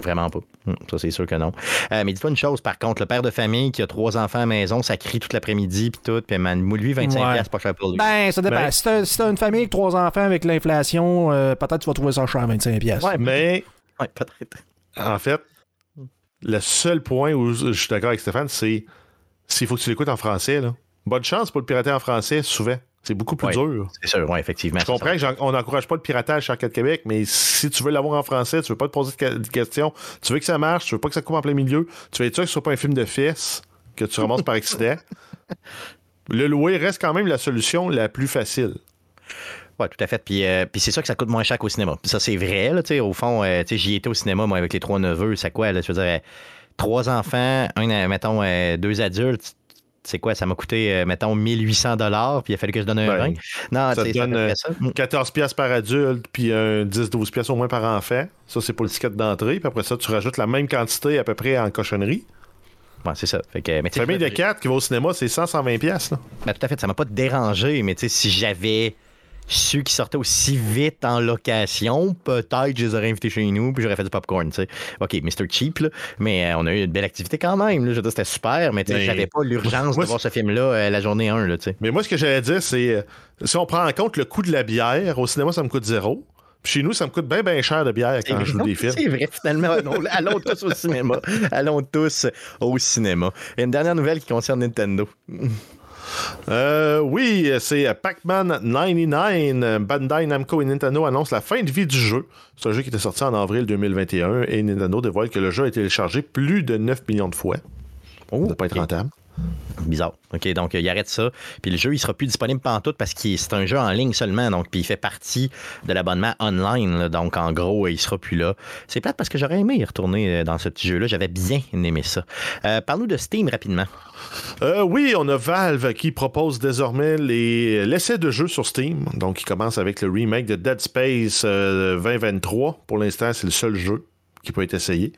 Vraiment pas. Hum, Ça, c'est sûr que non. Euh, mais dis-toi une chose, par contre, le père de famille qui a trois enfants à la maison, ça crie toute l'après-midi, puis tout, puis man, lui, 25$, Ouais. piastres, pas cher pour lui. Ben, ça dépend. Ben- Si t'as si une famille avec trois enfants avec l'inflation, euh, peut-être tu vas trouver ça cher à 25 piastres. Ouais, Mais Ouais, peut-être. En fait, le seul point où je suis d'accord avec Stéphane, c'est s'il faut que tu l'écoutes en français. Là. Bonne chance pour le pirater en français, souvent. C'est beaucoup plus Ouais. dur. C'est sûr, oui, effectivement. Je comprends qu'on n'encourage pas le piratage sur Arcade Québec, mais si tu veux l'avoir en français, tu veux pas te poser de questions, tu veux que ça marche, tu veux pas que ça coupe en plein milieu, tu veux être sûr que ce soit pas un film de fesses que tu ramasses par accident. Le louer reste quand même la solution la plus facile. Ouais, tout à fait. Puis, euh, puis c'est ça que ça coûte moins cher qu'au cinéma. Puis ça, c'est vrai, là, tu sais, au fond, euh, j'y étais au cinéma, moi, avec les trois neveux, c'est quoi, là, je veux dire, euh, trois enfants, un, mettons, deux adultes, c'est quoi, ça m'a coûté, euh, mettons, 1800 puis il a fallu que je donne un Ben. Non, ça te donne, euh, ça. Mm. 14 pièces par adulte, puis un 10-12 pièces au moins par enfant. Ça, c'est pour le ticket d'entrée. Puis après ça, tu rajoutes la même quantité à peu près en cochonnerie. Ouais, c'est ça. Fait que, mais Famille de je- 4 qui va au cinéma, c'est 100-120 pièces. là. Ben, tout à fait, ça m'a pas dérangé, mais si j'avais su qu'ils sortaient aussi vite en location, peut-être je les aurais invités chez nous, puis j'aurais fait du popcorn, tu sais. OK, Mr. Cheap, là, mais euh, on a eu une belle activité quand même, là. Je c'était super, mais Ben, j'avais pas l'urgence de voir ce film-là euh, la journée 1, là, tu sais. Mais moi, ce que j'allais dire, c'est euh, si on prend en compte le coût de la bière, au cinéma, ça me coûte zéro. Puis chez nous, ça me coûte bien, bien cher de bière quand je joue des films. C'est vrai, finalement. Non, allons tous au cinéma. Allons tous au cinéma. Et une dernière nouvelle qui concerne Nintendo. Euh, oui, c'est Pac-Man 99. Bandai Namco et Nintendo annoncent la fin de vie du jeu. C'est un jeu qui était sorti en avril 2021 et Nintendo dévoile que le jeu a été téléchargé plus de 9 millions de fois. Ça Oh, ne pas être rentable. Bizarre. OK, donc euh, il arrête ça. Puis le jeu, il sera plus disponible pantoute parce que c'est un jeu en ligne seulement. Donc, puis il fait partie de l'abonnement online. donc, en gros, il sera plus là. C'est plate parce que j'aurais aimé y retourner euh, dans ce jeu-là. J'avais bien aimé ça. Euh, Parle-nous de Steam rapidement. Euh, oui, on a Valve qui propose désormais les- l'essai de jeu sur Steam. Donc, il commence avec le remake de Dead Space euh, 2023. Pour l'instant, c'est le seul jeu qui peut être essayé.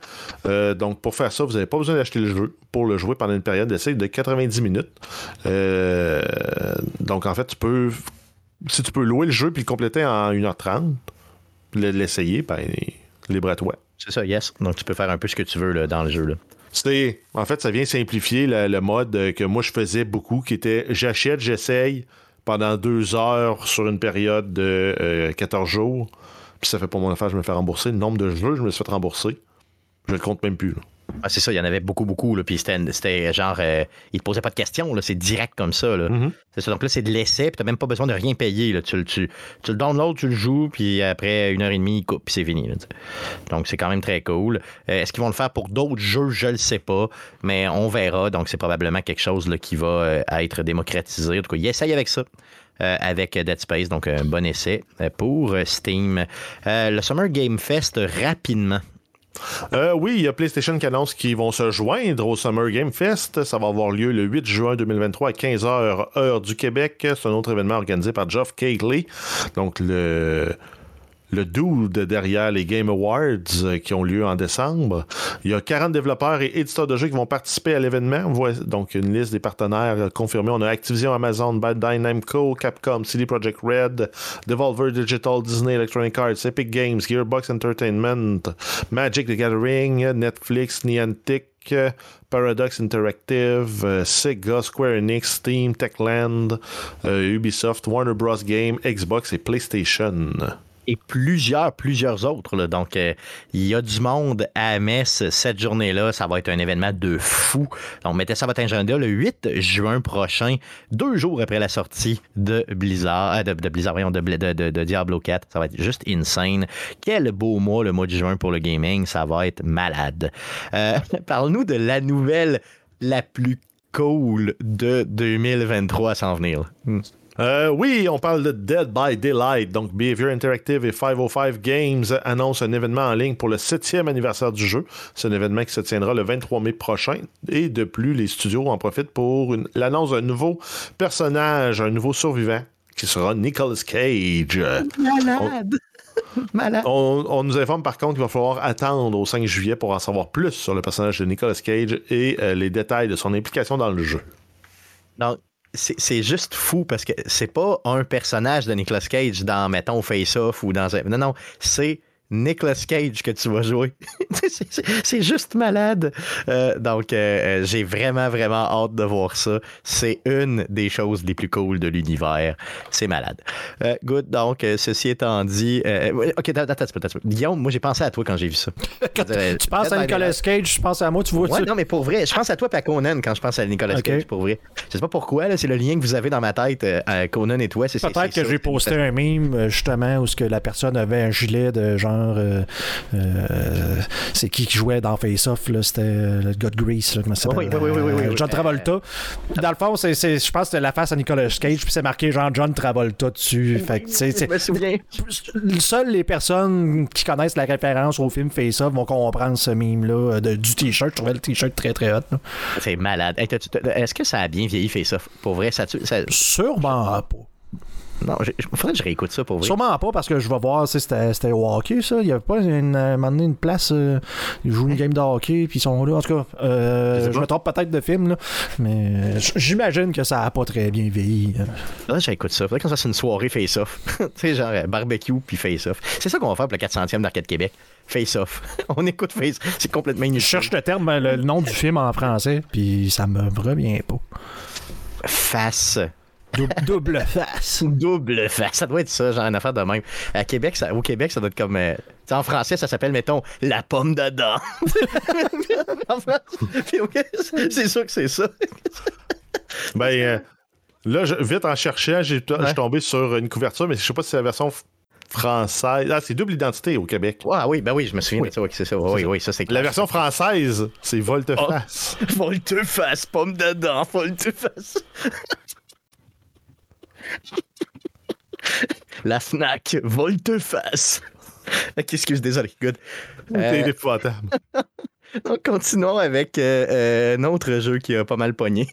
Euh, donc, pour faire ça, vous n'avez pas besoin d'acheter le jeu pour le jouer pendant une période d'essai de 90 minutes. Euh, donc, en fait, tu peux, si tu peux louer le jeu puis le compléter en 1h30, puis le- l'essayer, ben, libre à toi. C'est ça, yes. Donc, tu peux faire un peu ce que tu veux là, dans le jeu. Là. En fait, ça vient simplifier le, le mode euh, que moi je faisais beaucoup, qui était j'achète, j'essaye pendant deux heures sur une période de euh, 14 jours. Puis ça fait pas mon affaire, je me fais rembourser. Le nombre de jeux, je me suis fait rembourser. Je le compte même plus. là. Ah, c'est ça, il y en avait beaucoup, beaucoup. Là, puis c'était, genre, euh, il te posait pas de questions. Là, c'est direct comme ça. Là. Mhm. C'est ça. Donc là, c'est de l'essai, puis t'as même pas besoin de rien payer. Là. Tu, le- tu, tu le downloads, tu le joues, puis après une heure et demie, il coupe, puis c'est fini. là. Donc c'est quand même très cool. Euh, est-ce qu'ils vont le faire pour d'autres jeux? Je le sais pas, mais on verra. Donc c'est probablement quelque chose là, qui va euh, être démocratisé. En tout cas, il essaye avec ça. Euh, avec Dead Space, donc un bon essai euh, pour euh, Steam. Le Summer Game Fest, rapidement. Oui, il y a PlayStation qui annonce qu'ils vont se joindre au Summer Game Fest. Ça va avoir lieu le 8 juin 2023 à 15h, heure du Québec. C'est un autre événement organisé par Geoff Keighley. Donc, le, le dude derrière les Game Awards euh, qui ont lieu en décembre. Il y a 40 développeurs et éditeurs de jeux qui vont participer à l'événement. On donc une liste des partenaires euh, confirmés. On a Activision, Amazon, Bandai Namco, Capcom, CD Projekt Red, Devolver Digital, Disney Electronic Arts, Epic Games, Gearbox Entertainment, Magic the Gathering, Netflix, Niantic, Paradox Interactive, euh, Sega, Square Enix, Steam, Techland, Ubisoft, Warner Bros. Game, Xbox et PlayStation. Et plusieurs, plusieurs autres. Donc, euh, il y a du monde à Metz cette journée-là. Ça va être un événement de fou. Donc, mettez ça à votre agenda le 8 juin prochain, deux jours après la sortie de Blizzard, euh, de, Blizzard, voyons, de, Diablo 4. Ça va être juste insane. Quel beau mois, le mois de juin pour le gaming. Ça va être malade. Euh, Parle-nous de la nouvelle la plus cool de 2023 à s'en venir. Euh, oui, on parle de Dead by Daylight. Donc, Behavior Interactive et 505 Games annoncent un événement en ligne pour le 7e anniversaire du jeu. C'est un événement qui se tiendra le 23 mai prochain. Et de plus, les studios en profitent pour une- l'annonce d'un nouveau personnage, un nouveau survivant, qui sera Nicolas Cage. Malade! Malade! On, on nous informe par contre qu'il va falloir attendre au 5 juillet pour en savoir plus sur le personnage de Nicolas Cage et euh, les détails de son implication dans le jeu. Donc, c'est juste fou parce que c'est pas un personnage de Nicolas Cage dans, mettons, Face Off ou dans. Non, non, c'est Nicolas Cage que tu vas jouer. C'est- juste malade. Euh, donc, euh, euh, j'ai vraiment, vraiment hâte de voir ça. C'est une des choses les plus cool de l'univers. C'est malade. Euh, good. Donc, ceci étant dit. ok, attends, attends, attends. Guillaume, moi, j'ai pensé à toi quand j'ai vu ça. Tu penses à Nicolas Cage, je pense à moi, tu vois Ouais, non, mais pour vrai, je pense à toi et à Conan quand je pense à Nicolas. Cage, pour vrai. Je sais pas pourquoi, c'est le lien que vous avez dans ma tête, à Conan et toi. Peut-être que j'ai posté un meme, justement, où que la personne avait un gilet de genre genre. euh, euh, c'est qui qui jouait dans Face Off, là C'était euh, le gars de Grease, là, comment ça s'appelle? Oui, oui, oui, oui, oui, oui. John Travolta. Dans le fond, c'est, c'est- je pense que c'était la face à Nicolas Cage, puis c'est marqué genre John Travolta dessus. Fait que, tu sais, c'est- Je me souviens. Seules les personnes qui connaissent la référence au film Face Off vont comprendre ce mime-là de- du t-shirt. Je trouvais le t-shirt très très hot. C'est malade. Hey, Est-ce que ça a bien vieilli, fait ça? Pour vrai, ça, ça- Sûrement pas. Non, il faudrait que je réécoute ça pour vrai. Sûrement pas parce que je vais voir, c'était, au hockey, ça. Il y avait pas une, un moment donné, une place, euh, ils jouent une game de hockey, puis ils sont là. En tout cas, euh, Je je me trompe peut-être de film, là, mais euh, j'imagine que ça a pas très bien vieilli. Là, j'écoute ça. Faudrait qu'on fasse une soirée face-off. tu sais, genre barbecue puis face-off. C'est ça qu'on va faire pour le 400e d'Arcade Québec. Face-off. On écoute face. C'est complètement Je inutile. cherche le terme, le, le nom du film en français, puis ça me revient pas. Face. Dou- double face. Double face. Ça doit être ça, genre une affaire de même. À Québec, ça- au Québec, ça doit être comme. euh, tu sais, en français, ça s'appelle, mettons, la pomme d'Adam. C'est sûr que c'est ça. Ben, euh, là, je- vite en cherchant, j'ai je suis tombé sur une couverture, mais je sais pas si c'est la version française. Ah, c'est double identité au Québec. Ah oui, ben oui, je me souviens de ça. Oui, c'est ça. Oui, oui, ça, c'est La version française, c'est volte-face. Volte-face, pomme d'Adam, volte-face. La Fnac, volte-face. Ok, excuse, désolé, good. Euh, donc, continuons avec euh, euh, un autre jeu qui a pas mal pogné.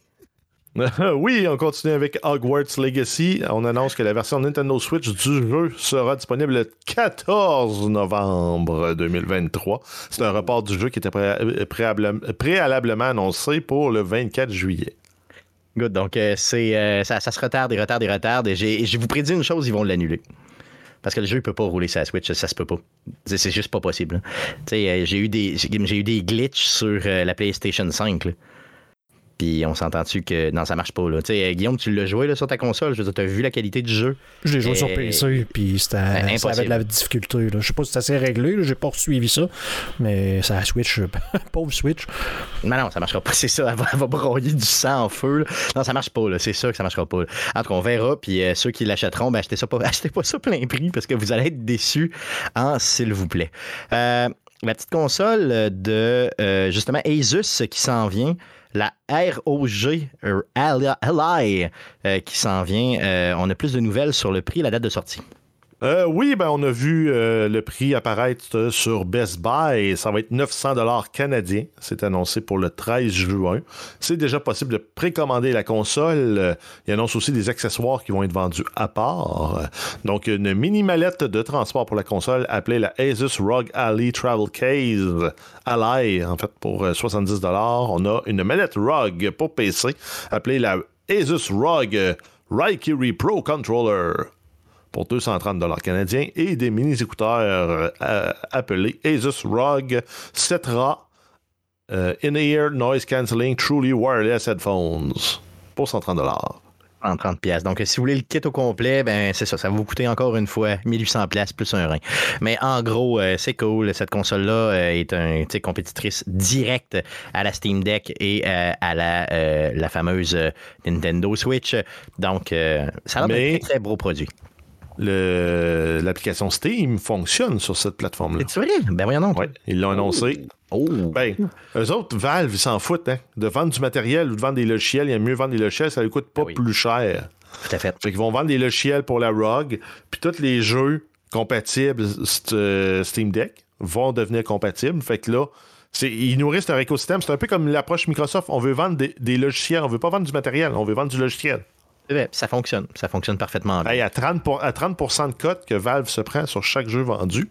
oui, on continue avec Hogwarts Legacy. On annonce que la version Nintendo Switch du jeu sera disponible le 14 novembre 2023. C'est un report du jeu qui était pré- préalable- préalablement annoncé pour le 24 juillet. Good, donc euh, c'est euh, ça, se retarde et retarde et retarde. Et je vous prédis une chose, ils vont l'annuler. Parce que le jeu, il peut pas rouler sa Switch, ça se peut pas. C'est juste pas possible. hein. Euh, j'ai eu des j'ai eu des glitches sur euh, la PlayStation 5. là. Puis on s'entend-tu que non, ça marche pas. Là. Euh, Guillaume, tu l'as joué là, sur ta console. Je veux dire, t'as vu la qualité du jeu? Je l'ai joué Et- sur PC, puis c'était, Ben, ça avait de la difficulté. Là. Je sais pas si c'est assez réglé, j'ai pas suivi ça, mais ça Switch, pauvre Switch. Non, non, ça marchera pas. C'est ça, elle va, elle va broyer du sang en feu. là. Non, ça marche pas. là. C'est sûr que ça marchera pas. là. En tout cas, on verra. Puis euh, ceux qui l'achèteront, ben, achetez, ça pas, achetez pas ça plein prix parce que vous allez être déçus. Ah, s'il vous plaît. Euh, la petite console de euh, justement Asus qui s'en vient. La ROG euh, Ally euh, qui s'en vient. Euh, on a plus de nouvelles sur le prix et la date de sortie. Euh, oui, ben on a vu euh, le prix apparaître euh, sur Best Buy. Ça va être 900 dollars canadiens. C'est annoncé pour le 13 juin. C'est déjà possible de précommander la console. Il annonce aussi des accessoires qui vont être vendus à part. Donc, une mini mallette de transport pour la console appelée la Asus ROG Ally Travel Case. Ally, en fait, pour euh, 70 dollars. On a une mallette ROG pour PC appelée la Asus ROG Raikiri Pro Controller pour 230 dollars canadiens et des mini-écouteurs euh, appelés Asus ROG Cetra euh, In-Ear Noise Cancelling Truly Wireless Headphones pour 130 dollars. En 30 pièces. Donc, si vous voulez le kit au complet, ben c'est ça. Ça va vous coûter encore une fois 1800 pièces plus un rein. Mais en gros, euh, c'est cool. Cette console-là euh, est une compétitrice directe à la Steam Deck et euh, à la, la fameuse Nintendo Switch. Donc, ça a l'air Mais- très, très beau produit. L'application Steam fonctionne sur cette plateforme-là. C'est vrai? Ben voyons donc. Oui, ils l'ont annoncé. Oh. Ben, eux autres, Valve, ils s'en foutent. Hein? De vendre du matériel ou de vendre des logiciels, il y a mieux vendre des logiciels, ça ne coûte pas Ah oui. plus cher. Tout à fait. Fait qu'ils vont vendre des logiciels pour la ROG, puis tous les jeux compatibles euh, Steam Deck vont devenir compatibles. Fait que là, c'est, ils nourrissent leur écosystème. C'est un peu comme l'approche Microsoft. On veut vendre des, des logiciels, on veut pas vendre du matériel, on veut vendre du logiciel. C'est vrai, Ça fonctionne. Ça fonctionne parfaitement bien. Hey, à 30%, pour- à 30 de cote que Valve se prend sur chaque jeu vendu.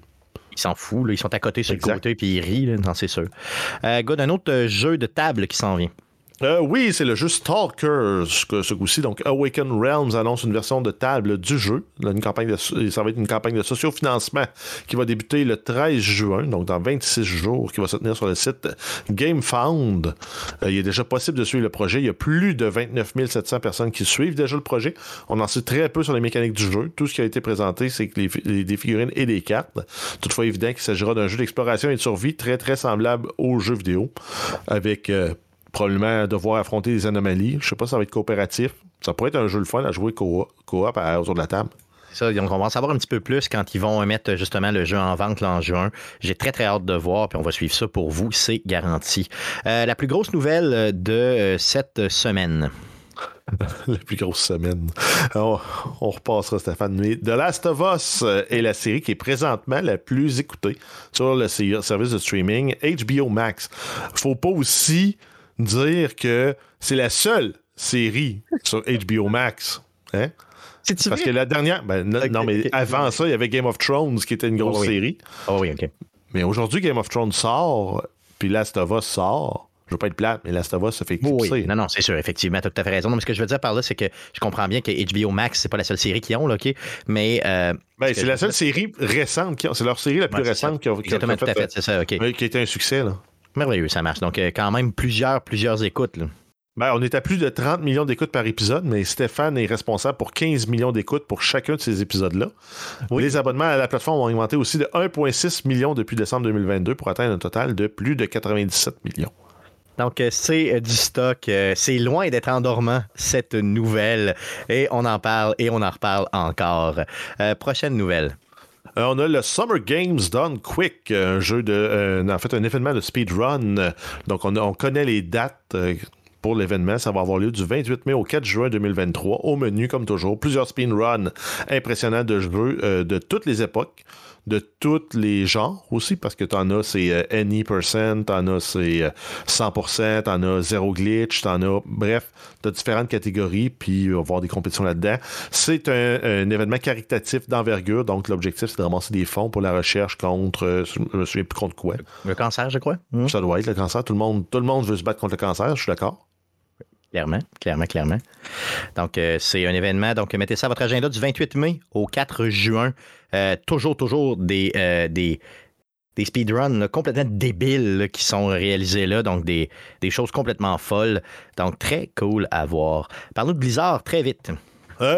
Ils s'en foutent. Ils sont à côté sur Exact. le côté puis ils rient. Non, c'est sûr. Euh, good, un autre euh, jeu de table qui s'en vient. Euh, oui, c'est le jeu Stalkers ce, coup-ci. Donc, Awaken Realms annonce une version de table du jeu. Une campagne de, ça va être une campagne de sociofinancement qui va débuter le 13 juin, donc dans 26 jours, qui va se tenir sur le site GameFound. Euh, il est déjà possible de suivre le projet. Il y a plus de 29 700 personnes qui suivent déjà le projet. On en sait très peu sur les mécaniques du jeu. Tout ce qui a été présenté, c'est que les, des figurines et des cartes. Toutefois, évident qu'il s'agira d'un jeu d'exploration et de survie très, très semblable aux jeux vidéo, avec euh, probablement devoir affronter des anomalies. Je sais pas si ça va être coopératif. Ça pourrait être un jeu le fun à jouer co- coop à- autour de la table. ça. On va en savoir un petit peu plus quand ils vont mettre justement le jeu en vente là, en juin. J'ai très, très hâte de voir, puis on va suivre ça pour vous, c'est garanti. Euh, la plus grosse nouvelle de euh, cette semaine. la plus grosse semaine. On, on, repassera, Stéphane. Mais The Last of Us euh, est la série qui est présentement la plus écoutée sur le service de streaming HBO Max. Faut pas aussi dire que c'est la seule série sur HBO Max. Hein? Parce que la dernière, ben, non, non, mais avant ça, il y avait Game of Thrones qui était une grosse Oh oui. série. Oh oui, OK. Mais aujourd'hui, Game of Thrones sort, puis Last of Us sort. Je veux pas être plate, mais Last of Us se fait Oui, éclipser. oui. Non, non, c'est sûr, effectivement, tu as tout à fait raison. Non, mais ce que je veux dire par là, c'est que je comprends bien que HBO Max, c'est pas la seule série qu'ils ont, là, OK? Mais. euh, Ben, c'est la seule dire- série récente qui ont. C'est leur série la plus Ouais, récente qui a, qui a- Exactement, tout à fait, c'est ça, OK. euh, qui a été un succès. Là. Merveilleux, ça marche. Donc, euh, quand même, plusieurs, plusieurs écoutes, là. Ben, on est à plus de 30 millions d'écoutes par épisode, mais Stéphane est responsable pour 15 millions d'écoutes pour chacun de ces épisodes-là. Les abonnements à la plateforme ont augmenté aussi de 1,6 million depuis décembre 2022 pour atteindre un total de plus de 97 millions. Donc, euh, c'est euh, du stock. c'est loin d'être endormant, cette nouvelle. Et on en parle et on en reparle encore. Euh, prochaine nouvelle. Euh, on a le Summer Games Done Quick, un jeu de. euh, en fait, un événement de speedrun. Euh, Donc, on, connaît les dates. euh, pour l'événement, ça va avoir lieu du 28 mai au 4 juin 2023. Au menu, comme toujours, plusieurs speedruns impressionnants de jeux euh, de toutes les époques, de tous les genres aussi, parce que t'en as, c'est euh, any percent, t'en as, c'est euh, 100%, t'en as zéro glitch, t'en as, bref, t'as différentes catégories, puis on va avoir des compétitions là-dedans. C'est un, un événement caritatif d'envergure, donc l'objectif, c'est de ramasser des fonds pour la recherche contre, euh, je me souviens plus contre quoi. Le cancer, je crois. Hmm, Ça doit être le cancer. Tout le monde, tout le monde veut se battre contre le cancer, je suis d'accord. Clairement, clairement, clairement. Donc, euh, c'est un événement. Donc, mettez ça à votre agenda du 28 mai au 4 juin. Euh, toujours, toujours des, euh, speedruns complètement débiles qui sont réalisés là. Donc, des, choses complètement folles. Donc, très cool à voir. Parlons de Blizzard très vite.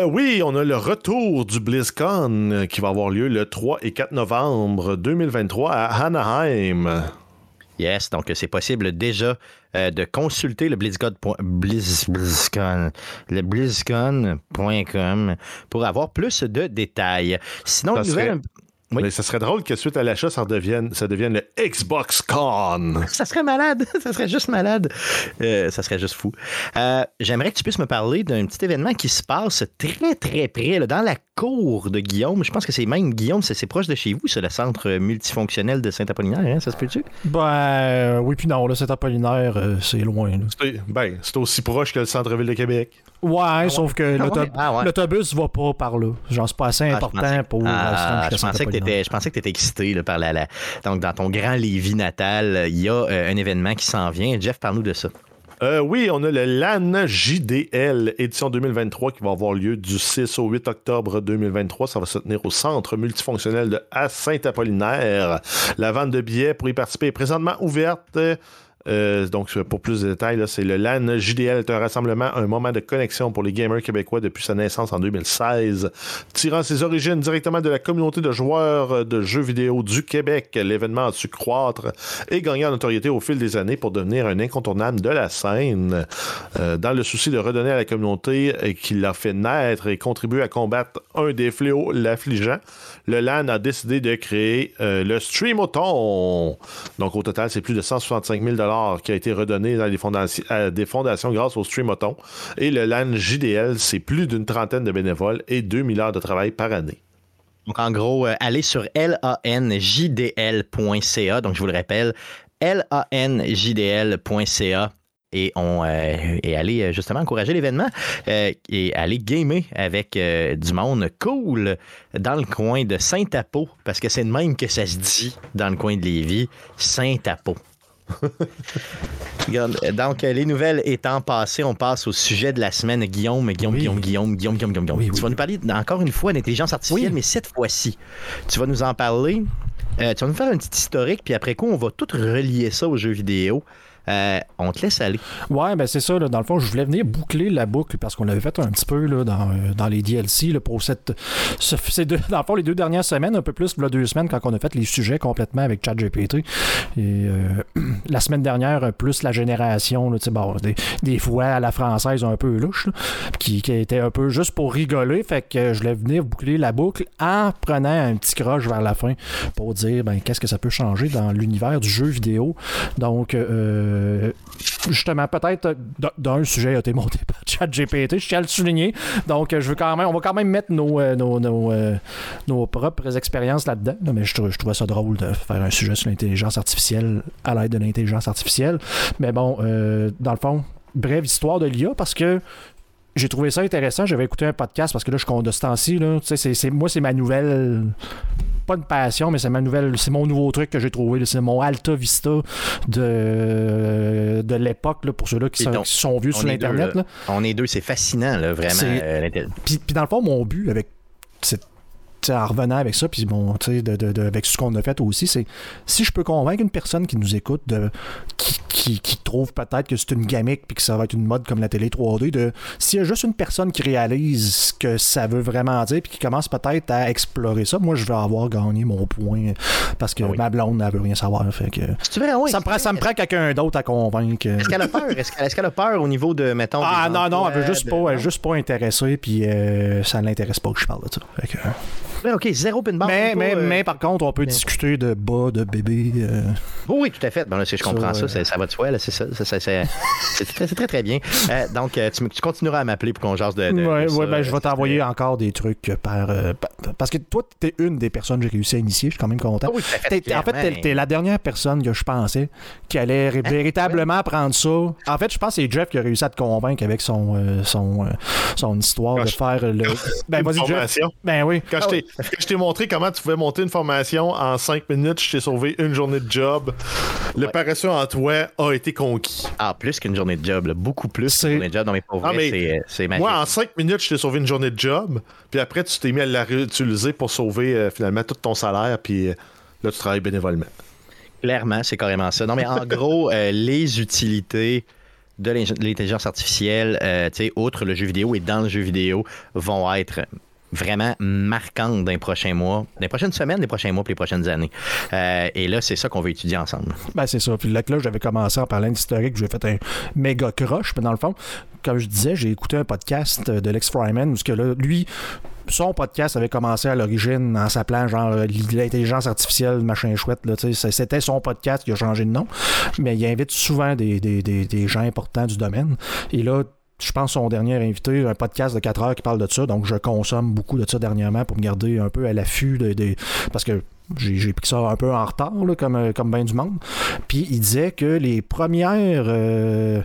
Oui, on a le retour du BlizzCon qui va avoir lieu le 3 et 4 novembre 2023 à Anaheim. Yes, donc c'est possible déjà euh, de consulter le BlizzCon, Blizz, BlizzCon, le BlizzCon.com pour avoir plus de détails. Sinon, Ça une nouvelle, serait- Oui. Mais ça serait drôle que suite à l'achat, ça devienne, ça devienne le Xbox Con. ça serait malade, ça serait juste malade, Euh, ça serait juste fou. Euh, J'aimerais que tu puisses me parler d'un petit événement qui se passe très très près, là, dans la cour de Guillaume. Je pense que c'est même Guillaume, c'est proche de chez vous, c'est le centre multifonctionnel de Saint-Apollinaire, hein, ça se peut-tu? Ben, euh, oui, puis non, là, c'est Apollinaire, euh, c'est loin. C'est- Ben, c'est aussi proche que le centre-ville de Québec. Ouais, sauf que ouais? Ah ouais. l'autobus va pas par là. Genre, c'est pas assez Ah, je important pensais- pour. euh, Ah, je, pensais que Saint-Apollinaire. t'étais- je pensais que tu étais excité là, par la, la- Donc, dans ton grand Lévis natal, il y a euh, un événement qui s'en vient. Jeff, parle-nous de ça. Euh, oui, on a le LAN JDL édition 2023 qui va avoir lieu du 6 au 8 octobre 2023. Ça va se tenir au centre multifonctionnel de Saint-Apollinaire. La vente de billets pour y participer est présentement ouverte. Euh, donc, pour plus de détails, c'est le LAN JDL est un rassemblement, un moment de connexion pour les gamers québécois depuis sa naissance en 2016. Tirant ses origines directement de la communauté de joueurs de jeux vidéo du Québec, l'événement a su croître et gagner en notoriété au fil des années pour devenir un incontournable de la scène. Euh, dans le souci de redonner à la communauté qui l'a fait naître et contribuer à combattre un des fléaux l'affligeant, le LAN a décidé de créer euh, le Streamoton. Donc, au total, c'est plus de 165 000 qui a été redonné à des fondations grâce au Streamoton. Et le LAN JDL, c'est plus d'une trentaine de bénévoles et 2 milliards de travail par année. Donc, en gros, euh, allez sur lanjdl.ca. Donc, je vous le rappelle, lanjdl.ca. Et, on, euh, et aller euh, justement encourager l'événement euh, et aller gamer avec du monde cool dans le coin de Saint-Apo, parce que c'est de même que ça se dit dans le coin de Lévis, Saint-Apo. Regarde, Donc, euh, les nouvelles étant passées, on passe au sujet de la semaine. Guillaume, Guillaume, Oui. Guillaume, Guillaume, Guillaume, Guillaume, Guillaume. Oui, tu oui. vas nous parler encore une fois d'intelligence artificielle, Oui. mais cette fois-ci, tu vas nous en parler. Euh, tu vas nous faire un petit historique, puis après quoi, on va tout relier ça aux jeux vidéo Euh, on te laisse aller. Ouais, ben c'est ça. Là, dans le fond, je voulais venir boucler la boucle parce qu'on l'avait fait un petit peu là, dans, euh, dans les DLC là, pour cette. dans le fond, les deux dernières semaines, un peu plus, là, deux semaines, quand on a fait les sujets complètement avec ChatGPT. Et euh, la semaine dernière, plus la génération, là, bon, des, des fois à la française un peu louche, qui, qui était un peu juste pour rigoler. Fait que je voulais venir boucler la boucle en prenant un petit croche vers la fin pour dire ben, qu'est-ce que ça peut changer dans l'univers du jeu vidéo. Donc, euh, justement, peut-être euh, d'un sujet a été monté par ChatGPT, je tiens à le souligner. Donc, euh, je veux quand même, on va quand même mettre nos, euh, nos, nos, euh, nos propres expériences là-dedans. là, mais je, je trouvais ça drôle de faire un sujet sur l'intelligence artificielle à l'aide de l'intelligence artificielle. Mais bon, euh, dans le fond, brève histoire de l'IA parce que j'ai trouvé ça intéressant. J'avais écouté un podcast parce que là, je compte de ce temps-ci. là, tu sais, c'est- c'est- moi, c'est ma nouvelle. Pas une passion, mais c'est ma nouvelle. C'est mon nouveau truc que j'ai trouvé. C'est mon Alta Vista de, de l'époque, là, pour ceux-là qui, sont, donc, qui sont vus on sur deux, Internet. là. là. On est deux, c'est fascinant, là, vraiment. Euh, Puis, puis dans le fond, mon but avec cette en revenant avec ça, puis bon, tu sais, de, de- de- avec ce qu'on a fait aussi, c'est si je peux convaincre une personne qui nous écoute, de, qui, qui, qui trouve peut-être que c'est une gimmick, puis que ça va être une mode comme la télé 3D, de s'il y a juste une personne qui réalise ce que ça veut vraiment dire, puis qui commence peut-être à explorer ça, moi, je vais avoir gagné mon point, parce que Ah oui. ma blonde, elle veut rien savoir. Fait que, C'est vrai, oui. ça, me prend, ça me prend quelqu'un d'autre à convaincre. Est-ce qu'elle a peur? Est-ce qu'elle est-ce qu'elle a peur au niveau de, mettons. Ah non, non, elle veut juste de- pas, elle est non? juste pas intéressée, puis euh, ça l'intéresse pas que je parle de ça. Fait que, OK, zéro pin bar. mais, pas, euh, mais par contre, on peut discuter de bas, de bébé. euh, Oui, tout à fait. Bon, là, si je comprends Ça, ça, euh, ça, ça va de soi, c'est ça. ça, ça, c'est, c'est très, très, très bien. Euh, donc, tu, tu continueras à m'appeler pour qu'on jase de. de- ouais, ouais, ben, je vais t'envoyer encore des trucs par. euh, pa- parce que toi, t'es une des personnes que j'ai réussi à initier. Je suis quand même content. Ah oui, tout à fait, T'es- en fait, t'es, clairement. t'es la dernière personne que je pensais qui allait ré- véritablement prendre ça. En fait, je pense que c'est Jeff qui a réussi à te convaincre avec son, euh, son, euh, son histoire Quand de je- faire le. Ben, vas-y, Jeff. formation. Ben oui. Quand je t'ai- quand je t'ai montré comment tu pouvais monter une formation en 5 minutes, je t'ai sauvé une journée de job. Le paresseux en toi a été conquis. Ah, plus qu'une journée de job, là, beaucoup plus C'est- qu'une journée de job. Non, mais pour Ah, vrai, mais c'est, magique. Moi, en 5 minutes, je t'ai sauvé une journée de job. Puis après, tu t'es mis à la réutiliser pour sauver euh, finalement tout ton salaire. Puis euh, là, tu travailles bénévolement. Clairement, c'est carrément ça. Non, mais en gros, euh, les utilités de l'intelligence artificielle, euh, tu sais, outre le jeu vidéo et dans le jeu vidéo, vont être vraiment marquantes dans les prochains mois, dans les prochaines semaines, les prochains mois, puis les prochaines années. Euh, et là, c'est ça qu'on va étudier ensemble. Ben, c'est ça. Puis là, là, j'avais commencé en parlant d'historique, j'ai fait un méga crush. Mais dans le fond, comme je disais, j'ai écouté un podcast de Lex Fryman où que là, lui, son podcast avait commencé à l'origine en s'appelant genre euh, l'intelligence artificielle, machin chouette. C'était son podcast qui a changé de nom. Mais il invite souvent des gens importants du domaine. Et là, je pense son dernier invité, un podcast de 4 heures qui parle de ça. Donc, je consomme beaucoup de ça dernièrement pour me garder un peu à l'affût de- des. Parce que j'ai pris ça un peu en retard, là, comme, euh, comme bien du monde. Puis il disait que les premières euh,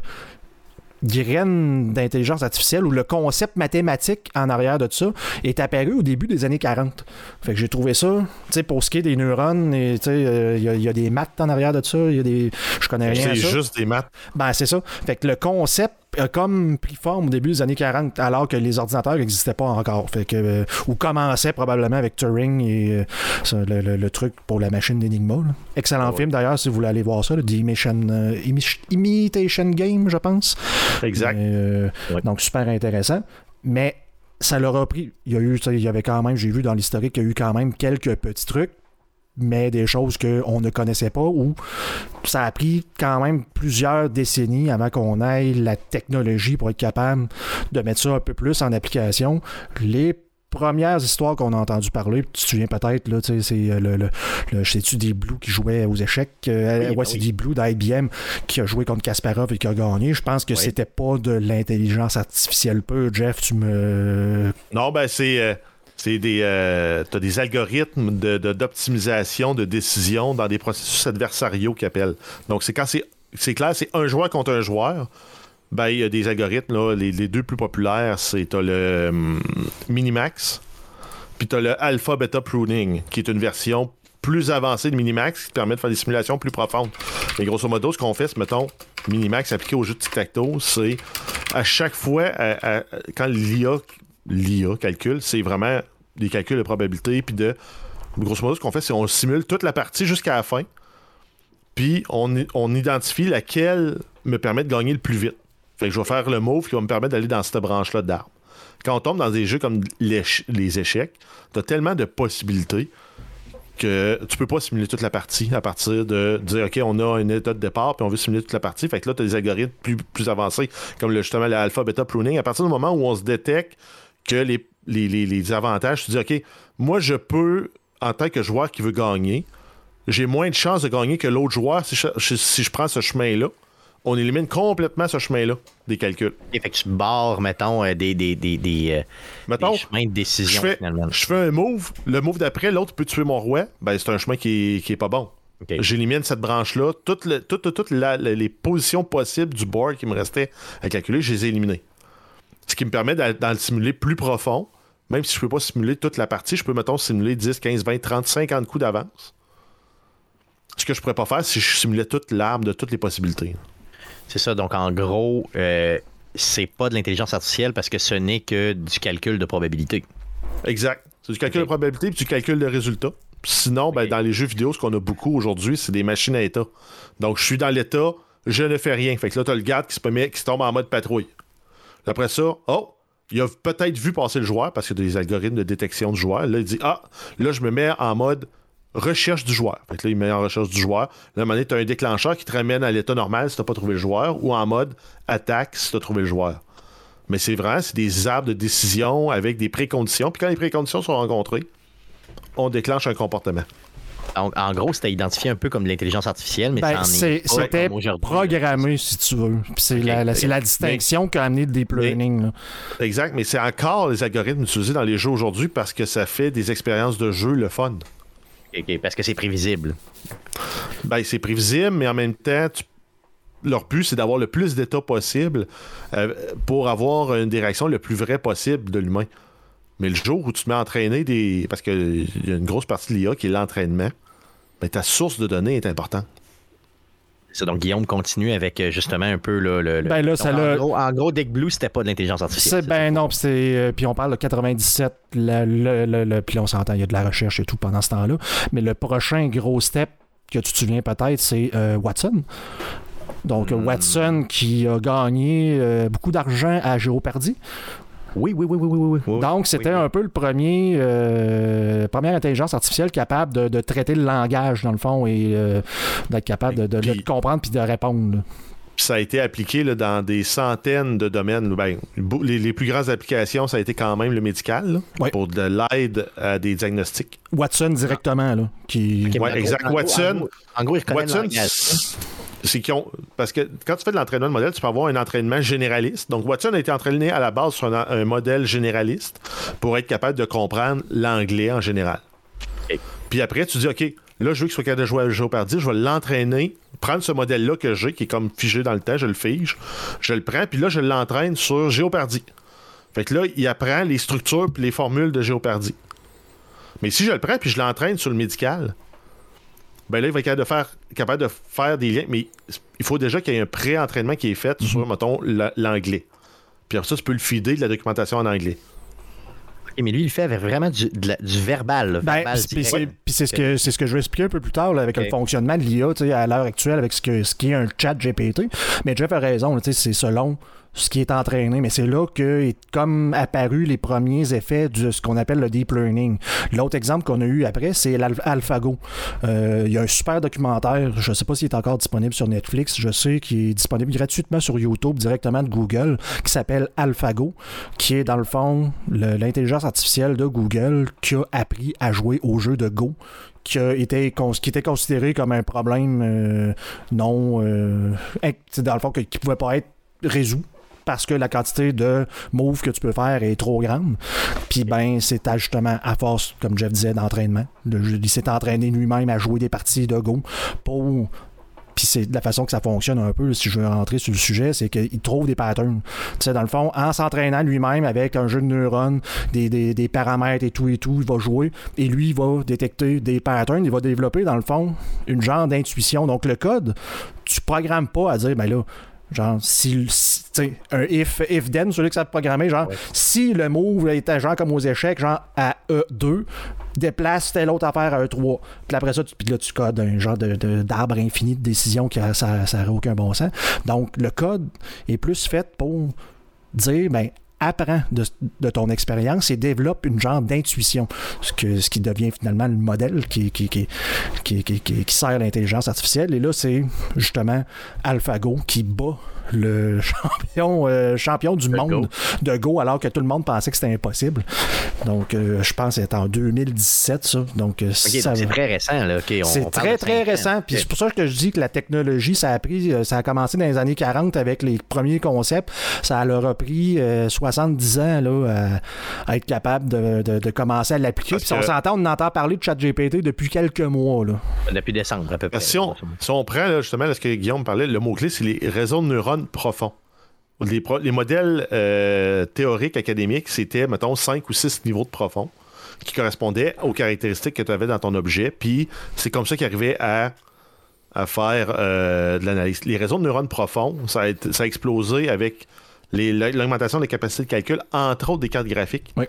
graines d'intelligence artificielle ou le concept mathématique en arrière de ça est apparu au début des années 40. Fait que j'ai trouvé ça, tu sais, pour ce qui est des neurones, sais, euh, il y, a- il y a des maths en arrière de ça, il y a des... Je connais rien C'est juste des maths. Ben, c'est ça. Fait que le concept a comme pris forme au début des années 40, alors que les ordinateurs n'existaient pas encore. Fait que, euh, ou commençaient probablement avec Turing et euh, le, le- le truc pour la machine d'Enigma. Excellent Ah ouais. film d'ailleurs, si vous voulez aller voir ça, le The Imitation, euh, Imi- Imitation Game, je pense. Exact. Ouais. Donc, super intéressant. Mais ça leur a pris. Il y a eu, il y avait quand même, j'ai vu dans l'historique, il y a eu quand même quelques petits trucs, mais des choses qu'on ne connaissait pas ou ça a pris quand même plusieurs décennies avant qu'on ait la technologie pour être capable de mettre ça un peu plus en application. Les premières histoires qu'on a entendu parler, tu te souviens peut-être, là, tu sais, c'est euh, le, le, le- sais-tu, des Blues qui jouaient aux échecs. euh, Oui, ouais, ben c'est oui. des Blues d'IBM qui a joué contre Kasparov et qui a gagné. Je pense que Oui. c'était pas de l'intelligence artificielle peu. Jeff, tu me. Non, ben c'est. euh, c'est des. euh, des algorithmes de, de- d'optimisation de décision dans des processus adversariaux qu'ils appellent. Donc, c'est quand c'est. Clair, c'est un joueur contre un joueur. Ben, il y a des algorithmes, là, les, les deux plus populaires, c'est le hum, Minimax, puis t'as le Alpha Beta Pruning, qui est une version plus avancée de Minimax qui permet de faire des simulations plus profondes. Mais grosso modo, ce qu'on fait, c'est, mettons, Minimax appliqué au jeu de tic-tac-toe, c'est à chaque fois, quand l'IA, l'IA calcule, c'est vraiment des calculs de probabilité, puis de. Grosso modo, ce qu'on fait, c'est on simule toute la partie jusqu'à la fin. puis on, identifie laquelle me permet de gagner le plus vite. Fait que je vais faire le move qui va me permettre d'aller dans cette branche-là d'armes. Quand on tombe dans des jeux comme les échecs, tu as tellement de possibilités que tu peux pas simuler toute la partie à partir de dire OK, on a un état de départ puis on veut simuler toute la partie. Fait que là, tu as des algorithmes plus, avancés, comme justement l'alpha beta pruning. À partir du moment où on se détecte que les, les, les- les avantages, tu dis OK, moi je peux, en tant que joueur qui veut gagner, j'ai moins de chances de gagner que l'autre joueur si je, si je prends ce chemin-là. On élimine complètement ce chemin-là des calculs. Et fait que tu barres, mettons, euh, des, des, des, des, euh, Mettons, des chemins de je décision, fais, finalement. je fais un move, le move d'après, l'autre peut tuer mon roi, ben c'est un chemin qui est, qui est pas bon. J'élimine cette branche-là. Toutes, le- toutes, toutes, toutes la- la- les positions possibles du board qui me restait à calculer, je les ai éliminées. Ce qui me permet d'en simuler plus profond. Même si je peux pas simuler toute la partie, je peux, mettons, simuler 10, 15, 20, 30, 50 coups d'avance. Ce que je pourrais pas faire si je simulais toute l'arme de toutes les possibilités. C'est ça. Donc, en gros, euh, c'est pas de l'intelligence artificielle parce que ce n'est que du calcul de probabilité. Exact. C'est du calcul de probabilité puis du calcul de résultat. Sinon, ben, dans les jeux vidéo, ce qu'on a beaucoup aujourd'hui, c'est des machines à état. Donc, je suis dans l'état, je ne fais rien. Fait que là, tu as le garde qui se, met, qui se tombe en mode patrouille. Après ça, oh, il a peut-être vu passer le joueur parce qu'il y a des algorithmes de détection du joueur. Là, il dit Ah, là, je me mets en mode recherche du joueur. Là, il met en recherche du joueur. Là, à un moment donné, tu as un déclencheur qui te ramène à l'état normal si tu n'as pas trouvé le joueur ou en mode attaque si tu as trouvé le joueur. Mais c'est vrai, c'est des arbres de décision avec des préconditions. Puis quand les préconditions sont rencontrées, on déclenche un comportement. En gros, c'était identifié un peu comme de l'intelligence artificielle, mais Ben, c'était programmé, si tu veux. C'est la, la- c'est la distinction qu'a amené le deep mais- learning. là. Exact, mais c'est encore les algorithmes utilisés dans les jeux aujourd'hui parce que ça fait des expériences de jeu le fun. Ok, parce que c'est prévisible. Ben, c'est prévisible, mais en même temps, tu- leur but, c'est d'avoir le plus d'états possible euh, pour avoir une des réactions le plus vraie possible de l'humain. Mais le jour où tu te mets à entraîner des. Parce qu'il y a une grosse partie de l'IA qui est l'entraînement, ben, ta source de données est importante. Ça, donc, Guillaume continue avec euh, justement un peu là, le. le- Ben là, Donc, ça en, gros, en gros, Deck Blue, c'était pas de l'intelligence artificielle. C'est ben non, puis c'est euh, puis on parle de 97, le, le- le- le- puis on s'entend, il y a de la recherche et tout pendant ce temps-là. Mais le prochain gros step que tu te souviens peut-être, c'est euh, Watson. Donc Hmm. Watson qui a gagné euh, beaucoup d'argent à Géopardy. Oui, oui, oui, oui, oui, oui. Donc c'était oui, oui. un peu le premier euh, première intelligence artificielle capable de, de traiter le langage dans le fond et euh, d'être capable de, de- comprendre puis de répondre. là. Ça a été appliqué là, dans des centaines de domaines. Ben, les, les plus grandes applications, ça a été quand même le médical, là, Oui. pour de l'aide à des diagnostics. Watson directement là, qui Ouais, exact. gros- en gros- Watson- En gros, en gros, il reconnaît Watson, le langage. C'est qu'ils ont. Parce que quand tu fais de l'entraînement de modèle, tu peux avoir un entraînement généraliste. Donc, Watson a été entraîné à la base sur un, un modèle généraliste pour être capable de comprendre l'anglais en général. Puis après, tu dis, OK, là, je veux qu'il soit capable de jouer à Géopardy, je vais l'entraîner, prendre ce modèle-là que j'ai, qui est comme figé dans le temps, je le fige, je le prends, puis là, je l'entraîne sur Géopardy. Fait que là, il apprend les structures puis les formules de Géopardy. Mais si je le prends puis je l'entraîne sur le médical, ben là, il va être capable de faire, capable de faire des liens. Mais il faut déjà qu'il y ait un pré-entraînement qui est fait sur, mettons, la- l'anglais. Puis après ça, tu peux le feeder de la documentation en anglais. Mais lui, il fait avec vraiment du, de la- du verbal. là, Ben, verbal puis c'est ce que c'est ce que je vais expliquer un peu plus tard là, avec le fonctionnement de l'IA tu sais, à l'heure actuelle avec ce, que, ce qui est un chat GPT. Mais Jeff a raison, c'est selon ce qui est entraîné. Mais c'est là que est comme apparu les premiers effets de ce qu'on appelle le deep learning. L'autre exemple qu'on a eu après, c'est l'Al- AlphaGo. Euh, Il y a un super documentaire, je ne sais pas s'il est encore disponible sur Netflix, je sais qu'il est disponible gratuitement sur YouTube directement de Google, qui s'appelle AlphaGo, qui est dans le fond l'intelligence artificielle de Google qui a appris à jouer au jeu de Go qui, cons- qui était considéré comme un problème euh, non. euh, dans le fond, qui ne pouvait pas être résolu parce que la quantité de moves que tu peux faire est trop grande. Puis ben, c'est justement à force, comme Jeff disait, d'entraînement. Il s'est entraîné lui-même à jouer des parties de Go pour. Puis c'est la façon que ça fonctionne un peu, si je veux rentrer sur le sujet, c'est qu'il trouve des patterns. Tu sais, dans le fond, en s'entraînant lui-même avec un jeu de neurones, des, des- des paramètres et tout et tout, il va jouer et lui, il va détecter des patterns, il va développer, dans le fond, une genre d'intuition. Donc le code, tu programmes pas à dire, ben là, Genre, si, si- tu sais, un if, if then, celui que ça programmé, genre, si le move était genre comme aux échecs, genre à E2, déplace telle autre affaire à E3. Puis après ça, tu, puis là, tu codes un genre de- de- d'arbre infini de décision qui ça n'aurait aucun bon sens. Donc, le code est plus fait pour dire, ben, apprends de, ton expérience et développe une genre d'intuition, ce, ce qui devient finalement le modèle qui, qui, qui- qui- qui sert l'intelligence artificielle. Et là, c'est justement AlphaGo qui bat le champion, euh, champion du monde de Go alors que tout le monde pensait que c'était impossible. Donc, euh, je pense que c'est en 2017, ça. Donc, euh, ça donc c'est très récent. là. C'est très, très récent. Puis c'est pour ça que je dis que la technologie, ça a pris, ça a commencé dans les années 40 avec les premiers concepts. Ça leur a pris euh, 70 ans là, à, à être capable de, de- de commencer à l'appliquer. Parce Puis si on s'entend, on entend parler de ChatGPT depuis quelques mois. Là. Depuis décembre, à peu près. Si, on, si on prend là, justement là, ce que Guillaume parlait, le mot-clé, c'est les réseaux de neurones profonds. Les, pro- les modèles euh, théoriques académiques, c'était, mettons, 5 ou 6 niveaux de profond qui correspondaient aux caractéristiques que tu avais dans ton objet. Puis c'est comme ça qu'ils arrivaient à, à faire euh, de l'analyse. Les réseaux de neurones profonds, ça a, été- ça a explosé avec l'augmentation des capacités de calcul, entre autres des cartes graphiques. Oui.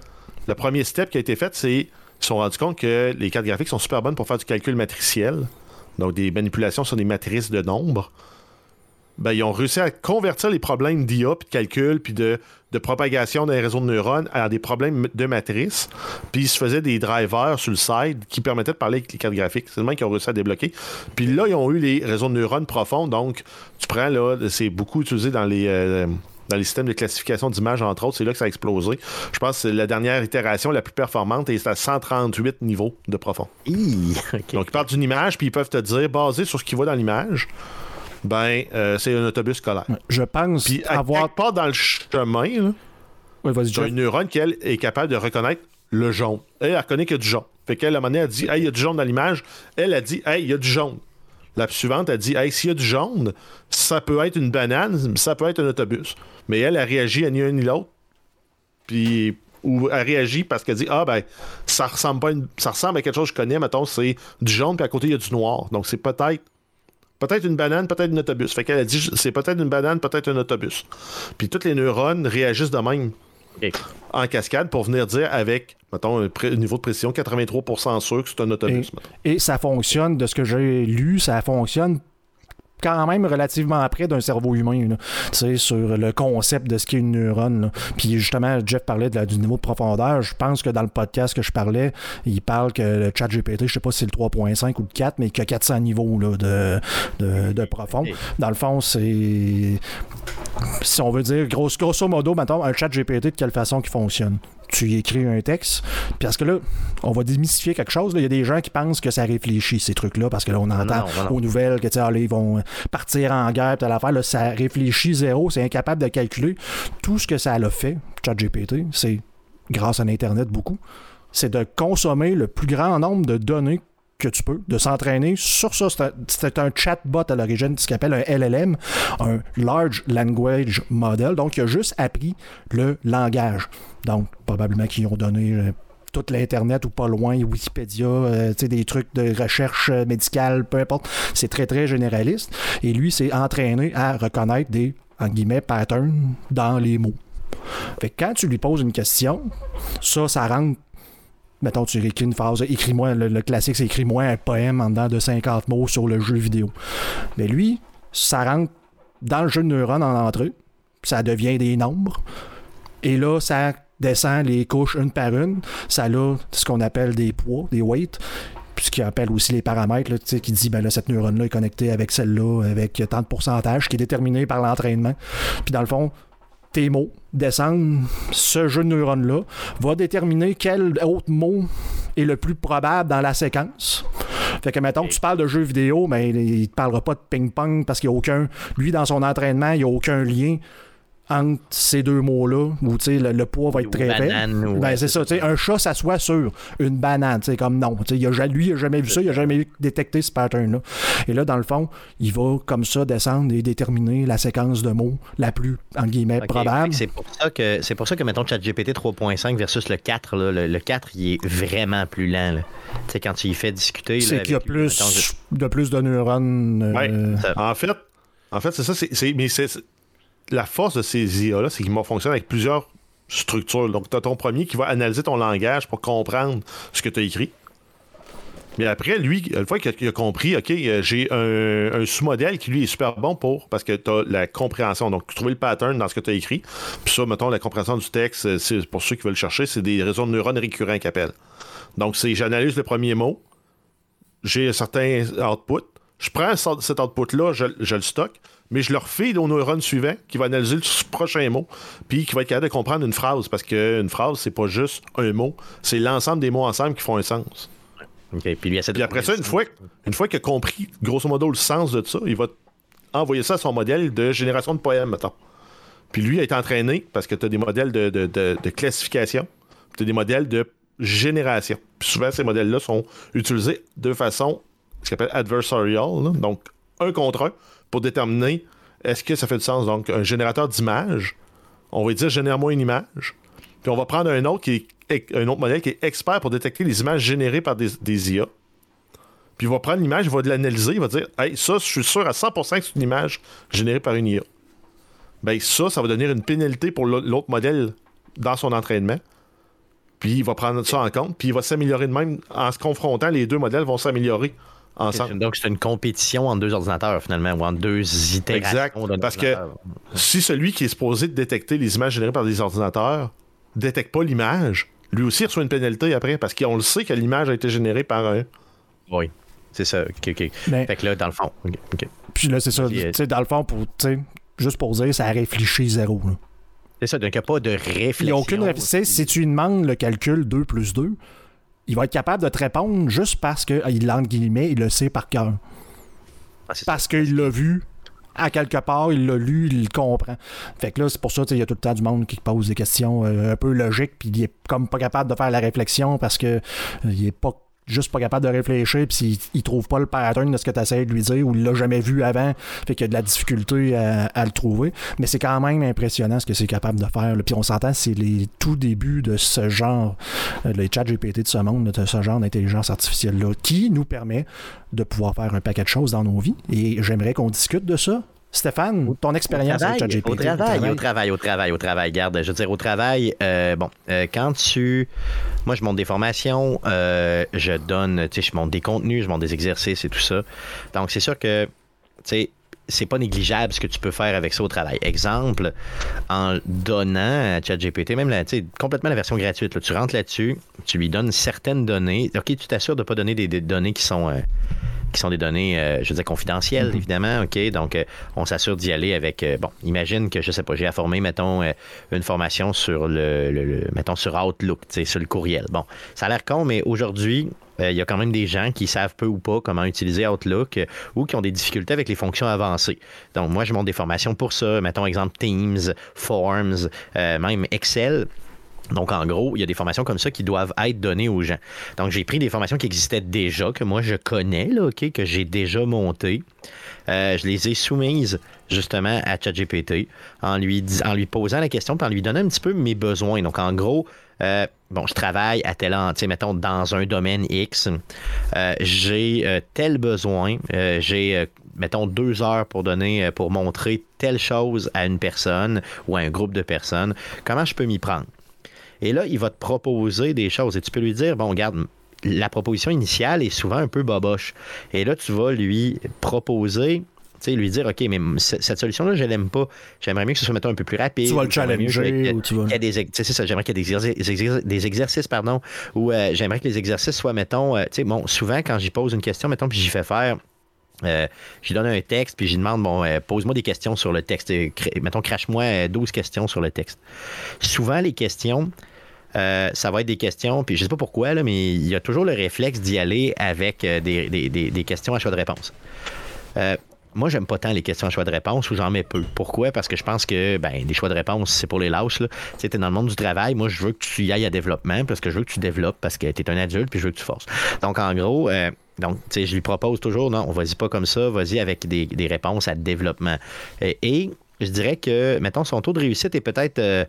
Le premier step qui a été fait, c'est ils se sont rendus compte que les cartes graphiques sont super bonnes pour faire du calcul matriciel, donc des manipulations sur des matrices de nombres. Ben, ils ont réussi à convertir les problèmes d'IA, puis de calcul, puis de, de propagation d'un réseau de neurones à des problèmes de matrice. Puis ils se faisaient des drivers sur le side qui permettaient de parler avec les cartes graphiques. C'est le même qu'ils ont réussi à débloquer. Puis là, ils ont eu les réseaux de neurones profonds. Donc, tu prends là, c'est beaucoup utilisé dans les. euh, dans les systèmes de classification d'images, entre autres, c'est là que ça a explosé. Je pense que c'est la dernière itération la plus performante et c'est à 138 niveaux de profond. Hi. Donc, ils partent d'une image, puis ils peuvent te dire, basé sur ce qu'ils voient dans l'image, ben, euh, c'est un autobus scolaire. Je pense Puis, avoir. part dans le chemin, là, Oui, as une neurone qui, elle, est capable de reconnaître le jaune. Elle, elle reconnaît qu'il y a du jaune. Fait qu'elle, à un moment donné, elle dit, hey, il y a du jaune dans l'image. Elle a dit, hey, il y a du jaune. La suivante, elle dit, hey, s'il y a du jaune, ça peut être une banane, ça peut être un autobus. Mais elle, elle réagit à ni un ni l'autre. Puis, ou elle réagit parce qu'elle dit, ah, ben, ça ressemble, pas une- ça ressemble à quelque chose que je connais, mettons, c'est du jaune, puis à côté, il y a du noir. Donc, c'est peut-être. Peut-être une banane, peut-être un autobus. Fait qu'elle a dit, c'est peut-être une banane, peut-être un autobus. Puis toutes les neurones réagissent de même en cascade pour venir dire avec, mettons, un niveau de précision 83% sûr que c'est un autobus. Et ça fonctionne, de ce que j'ai lu, ça fonctionne quand même relativement près d'un cerveau humain, là. tu sais, sur le concept de ce qu'est une neurone. là. Puis justement, Jeff parlait de la- du niveau de profondeur. Je pense que dans le podcast que je parlais, il parle que le chat GPT, je sais pas si c'est le 3.5 ou le 4, mais qu'il y a 400 niveaux là, de, de, de profond. Dans le fond, c'est... Si on veut dire, grosso, grosso modo, mettons, un chat GPT, de quelle façon qui fonctionne? Tu y écris un texte, parce que là, on va démystifier quelque chose. Il y a des gens qui pensent que ça réfléchit, ces trucs-là, parce que là, on entend non, non, non. aux nouvelles que, tu sais, ah, ils vont partir en guerre, telle affaire. Là, ça réfléchit zéro, c'est incapable de calculer. Tout ce que ça a fait, ChatGPT, c'est grâce à l'Internet beaucoup, c'est de consommer le plus grand nombre de données que tu peux, de s'entraîner sur ça. C'est un- chatbot à l'origine, ce qu'on appelle un LLM, un Large Language Model. Donc, il a juste appris le langage. Donc, probablement qu'ils ont donné euh, toute l'Internet ou pas loin, Wikipédia, euh, des trucs de recherche euh, médicale, peu importe. C'est très, très généraliste. Et lui, c'est entraîné à reconnaître des, en guillemets, patterns dans les mots. Fait que quand tu lui poses une question, ça, ça rentre. Mettons, tu écris une phrase, écris-moi, le, classique, c'est écris-moi un poème en dedans de 50 mots sur le jeu vidéo. Mais lui, ça rentre dans le jeu de neurones en entrée, ça devient des nombres, et là, ça descend les couches une par une, ça a ce qu'on appelle des poids, des weights, ce qui appelle aussi les paramètres, là, tu sais, qui dit, ben là, cette neurone-là est connectée avec celle-là, avec tant de pourcentage, qui est déterminé par l'entraînement. Puis dans le fond, tes mots descendent, ce jeu de neurones-là va déterminer quel autre mot est le plus probable dans la séquence. Fait que, mettons, que tu parles de jeux vidéo, mais il te parlera pas de ping-pong parce qu'il n'y a aucun. Lui, dans son entraînement, il n'y a aucun lien entre ces deux mots-là, où tu sais, le, le poids va être très faible. banane, ou- Ben, ouais, c'est c'est ça, tu sais, un chat s'assoit sur une banane, tu sais, comme non. Il a lui, il n'a jamais vu ça, il n'a jamais détecté ce pattern-là. Et là, dans le fond, il va comme ça descendre et déterminer la séquence de mots la plus, en guillemets, probable. C'est pour ça que c'est pour ça que mettons ChatGPT 3.5 versus le 4 là, le, le 4 il est vraiment plus lent. sais quand tu y fais discuter C'est qu'il y a avec lui, mettons, plus de plus de neurones. euh, Ouais. Ça- En fait, En fait, c'est ça. c'est- c'est- mais c'est la force de ces IA-là, c'est qu'ils vont fonctionner avec plusieurs structures. Donc, tu as ton premier qui va analyser ton langage pour comprendre ce que tu as écrit. Mais après, lui, une fois qu'il a, compris, OK, j'ai un, sous-modèle qui, lui, est super bon pour, parce que tu as la compréhension. Donc, trouver le pattern dans ce que tu as écrit. Puis ça, mettons, la compréhension du texte, euh, c'est pour ceux qui veulent le chercher, c'est des réseaux de neurones récurrents qu'ils appellent. Donc, c'est j'analyse le premier mot, j'ai un certain output. Je prends ce- cet output-là, je le stocke, mais je le refais au neurone suivant qui va analyser le prochain mot, puis qui va être capable de comprendre une phrase, parce qu'une phrase, c'est pas juste un mot, c'est l'ensemble des mots ensemble qui font un sens. OK. Puis lui, après ça, une fois, une fois qu'il a compris, grosso modo, le sens de ça, il va envoyer ça à son modèle de génération de poèmes, mettons. Puis lui a été entraîné parce que tu as des modèles de, de- de- de classification, tu as des modèles de génération. Puis souvent, ces modèles-là sont utilisés de façon, ce qu'on appelle adversarial, là. donc un contre un, pour déterminer est-ce que ça fait du sens? Donc, un générateur d'images, on va dire génère-moi une image. Puis on va prendre un autre, qui un autre modèle qui est expert pour détecter les images générées par des, des IA. Puis il va prendre l'image, il va l'analyser, il va dire Hey, ça, je suis sûr à 100% que c'est une image générée par une IA. Ben, ça, ça va donner une pénalité pour l'au- l'autre modèle dans son entraînement. Puis il va prendre ça en compte, puis il va s'améliorer de même. En se confrontant, les deux modèles vont s'améliorer ensemble. Donc, c'est une compétition entre deux ordinateurs, finalement, ou entre deux itérations. Exact. Parce que si celui qui est supposé de détecter les images générées par des ordinateurs détecte pas l'image, lui aussi reçoit une pénalité après, parce qu'on le sait que l'image a été générée par un. Oui, c'est ça. OK, OK. Mais- Fait que là, dans le fond. Puis là, c'est ça. Euh, Tu sais, dans le fond, pour, tu sais, juste pour dire, ça réfléchit zéro. là. C'est ça, donc il n'y a pas de réflexion. Il n'y a aucune réflexion. Si tu lui demandes le calcul 2 plus 2, il va être capable de te répondre juste parce qu'il, entre guillemets, il le sait par cœur. Ah. Parce qu'il l'a vu à quelque part, il l'a lu, il le comprend. Fait que là, c'est pour ça, il y a tout le temps du monde qui pose des questions euh, un peu logiques, puis il est comme pas capable de faire la réflexion parce que euh, il est pas juste pas capable de réfléchir, puis s'il il trouve pas le pattern de ce que tu essaies de lui dire ou il l'a jamais vu avant, fait qu'il y a de la difficulté à, le trouver. Mais c'est quand même impressionnant ce que c'est capable de faire. Puis on s'entend, c'est les tout débuts de ce genre, euh, les chats GPT de ce monde, de ce genre d'intelligence artificielle-là, qui nous permet de pouvoir faire un paquet de choses dans nos vies. Et j'aimerais qu'on discute de ça. Stéphane, ton expérience avec au travail, au travail, au travail, au travail. Garde, je veux dire, au travail, euh, bon, euh, quand tu. Moi, je monte des formations, euh, je donne, tu sais, je monte des contenus, je monte des exercices et tout ça. Donc, c'est sûr que, tu sais, c'est pas négligeable ce que tu peux faire avec ça au travail. Exemple, en donnant à ChatGPT, même la, tu sais, complètement la version gratuite, là, tu rentres là-dessus, tu lui donnes certaines données. OK, tu t'assures de ne pas donner des, des données qui sont. euh, qui sont des données, euh, je veux dire, confidentielles, évidemment, OK? Donc, euh, on s'assure d'y aller avec, euh, bon, imagine que, je sais pas, j'ai à former, mettons, une formation sur le, le- le- mettons, sur Outlook, tu sais, sur le courriel. Bon, ça a l'air con, mais aujourd'hui, il y a quand même des gens qui savent peu ou pas comment utiliser Outlook euh, ou qui ont des difficultés avec les fonctions avancées. Donc, moi, je monte des formations pour ça. Mettons, exemple, Teams, Forms, euh, même Excel. Donc, en gros, il y a des formations comme ça qui doivent être données aux gens. Donc, j'ai pris des formations qui existaient déjà, que moi, je connais, là, OK, que j'ai déjà montées. Euh, je les ai soumises justement à ChatGPT en lui, en lui posant la question puis en lui donnant un petit peu mes besoins. Donc, en gros, euh, bon, je travaille à tel endroit, mettons, dans un domaine X. Euh, j'ai euh, tel besoin. J'ai, mettons, deux heures pour donner, pour montrer telle chose à une personne ou à un groupe de personnes. Comment je peux m'y prendre? Et là, il va te proposer des choses. Et tu peux lui dire, bon, regarde, la proposition initiale est souvent un peu boboche. Et là, tu vas lui proposer, sais, lui dire, OK, mais cette solution-là, je l'aime pas. J'aimerais mieux que ce soit, mettons, un peu plus rapide. Tu vas le challenger, ou tu vas- c'est ça, j'aimerais qu'il y ait des, exercices- des pardon, ou euh, j'aimerais que les exercices soient, mettons, euh, tu sais, bon, souvent, quand j'y pose une question, mettons, puis j'y fais faire euh, j'y donne un texte, puis j'y demande, bon, euh, pose-moi des questions sur le texte. Euh, cr- mettons, crache-moi euh, 12 questions sur le texte. Souvent, les questions, ça va être des questions, puis je sais pas pourquoi, là, mais il y a toujours le réflexe d'y aller avec des, des- des- des questions à choix de réponse. Euh, moi, j'aime pas tant les questions à choix de réponse ou j'en mets peu. Pourquoi? Parce que je pense que ben, des choix de réponse, c'est pour les lâches. Tu sais, t'es dans le monde du travail. Moi, je veux que tu y ailles à développement parce que je veux que tu développes parce que tu es un adulte puis je veux que tu forces. Donc, en gros, euh, donc, tu sais, je lui propose toujours, non, on vas-y pas comme ça, vas-y avec des, des réponses à développement. Et, et je dirais que, mettons, son taux de réussite est peut-être euh,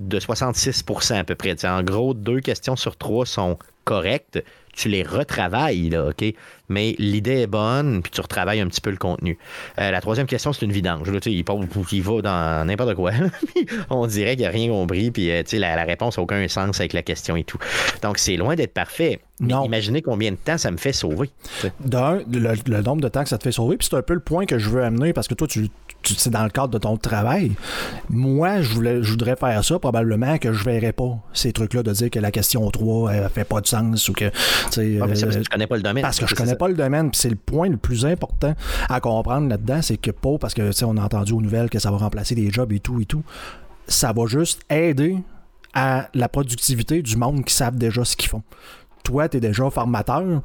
de 66% à peu près. Tu sais, en gros, deux questions sur trois sont corrects, tu les retravailles, là, OK? Mais l'idée est bonne, puis tu retravailles un petit peu le contenu. Euh, la troisième question, c'est une vidange. Là, tu sais, il, part- il va dans n'importe quoi. On dirait qu'il n'y a rien compris, puis euh, la, la réponse n'a aucun sens avec la question et tout. Donc, c'est loin d'être parfait. Mais Non. imaginez combien de temps ça me fait sauver. D'un, le, le nombre de temps que ça te fait sauver, puis c'est un peu le point que je veux amener parce que toi, tu, tu c'est dans le cadre de ton travail. Moi, je, voulais, je voudrais faire ça, probablement que je verrais pas ces trucs-là de dire que la question 3 elle fait pas de sens ou que. Ah, parce euh, que tu connais pas le domaine. parce que je connais ça. pas le domaine, puis c'est le point le plus important à comprendre là-dedans, c'est que pas parce que tu sais, on a entendu aux nouvelles que ça va remplacer des jobs et tout et tout. Ça va juste aider à la productivité du monde qui savent déjà ce qu'ils font. Toi, tu es déjà formateur.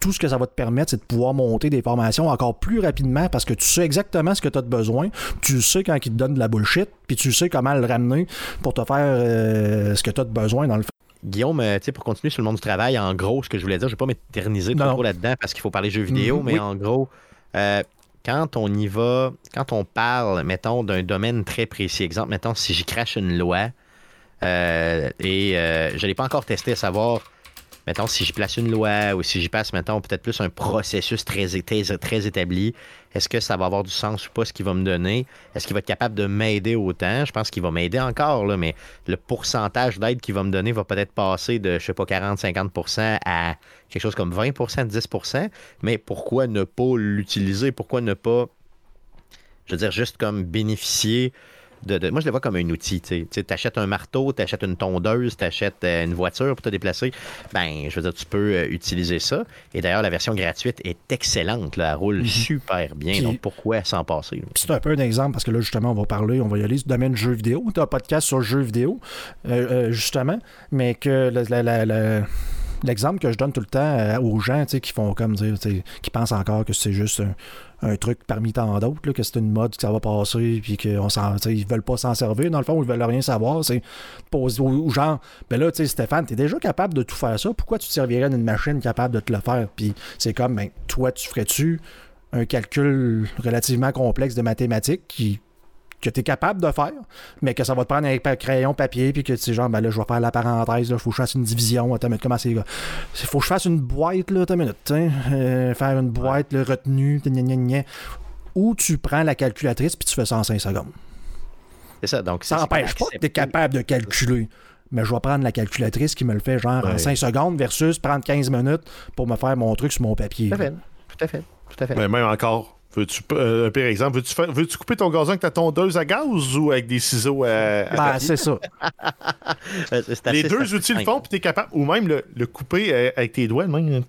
Tout ce que ça va te permettre, c'est de pouvoir monter des formations encore plus rapidement parce que tu sais exactement ce que tu as de besoin. Tu sais quand ils te donnent de la bullshit, puis tu sais comment le ramener pour te faire euh, ce que tu as de besoin dans le Guillaume, euh, tu sais, pour continuer sur le monde du travail, en gros, ce que je voulais dire, je ne vais pas m'éterniser trop, là-dedans parce qu'il faut parler jeux vidéo, Mhm, mais oui. en gros, euh, quand on y va, quand on parle, mettons, d'un domaine très précis, exemple, mettons, si j'y crache une loi euh, et euh, je ne l'ai pas encore testé à savoir, mettons, si j'y place une loi ou si j'y passe, mettons, peut-être plus un processus très établi, est-ce que ça va avoir du sens ou pas ce qu'il va me donner? Est-ce qu'il va être capable de m'aider autant? Je pense qu'il va m'aider encore, là, mais le pourcentage d'aide qu'il va me donner va peut-être passer de, je sais pas, 40-50% à quelque chose comme 20%, 10%. Mais pourquoi ne pas l'utiliser? Pourquoi ne pas, je veux dire, juste comme bénéficier de, de- moi, je le vois comme un outil. Tu achètes un marteau, tu achètes une tondeuse, tu achètes une voiture pour te déplacer. Ben, je veux dire, tu peux euh, utiliser ça. Et d'ailleurs, la version gratuite est excellente. Là. Elle roule super bien. Puis- donc, pourquoi s'en passer? c'est un peu un exemple parce que là, justement, on va parler, on va y aller du domaine jeux vidéo. Tu as un podcast sur jeux vidéo, euh, euh, justement, mais que le- la- la- la- l'exemple que je donne tout le temps euh, aux gens qui font comme dire, qui pensent encore que c'est juste un, truc parmi tant d'autres, que c'est une mode que ça va passer, puis qu'ils ne veulent pas s'en servir. Dans le fond, ils veulent rien savoir. C'est poser aux gens, ben là, tu sais, Stéphane, tu es déjà capable de tout faire ça. Pourquoi tu te servirais d'une machine capable de te le faire? Puis c'est comme, ben, toi, tu ferais-tu un calcul relativement complexe de mathématiques qui que tu es capable de faire, mais que ça va te prendre avec pa- crayon, papier, puis que tu sais, genre, ben là, je vais faire la parenthèse, il faut que je fasse une division, attends, mais comment c'est, là? Il faut que je fasse une boîte, là, attends une minute, hein, euh, faire une boîte, le retenu, gna, gna, gna. ou tu prends la calculatrice, puis tu fais ça en 5 secondes. C'est ça. Donc, Ça n'empêche pas que tu es capable de calculer. Mais je vais prendre la calculatrice qui me le fait genre en Ouais. 5 secondes versus prendre 15 minutes pour me faire mon truc sur mon papier. Tout à fait. Tout à fait. Tout à fait. Mais même encore, veux-tu, euh, un pire exemple, veux-tu, faire- veux-tu couper ton gazon avec ta tondeuse à gaz ou avec des ciseaux à, à Ben, c'est ça. Les deux c'est outils le font, puis t'es capable, ou même le, le couper euh, avec tes doigts, même.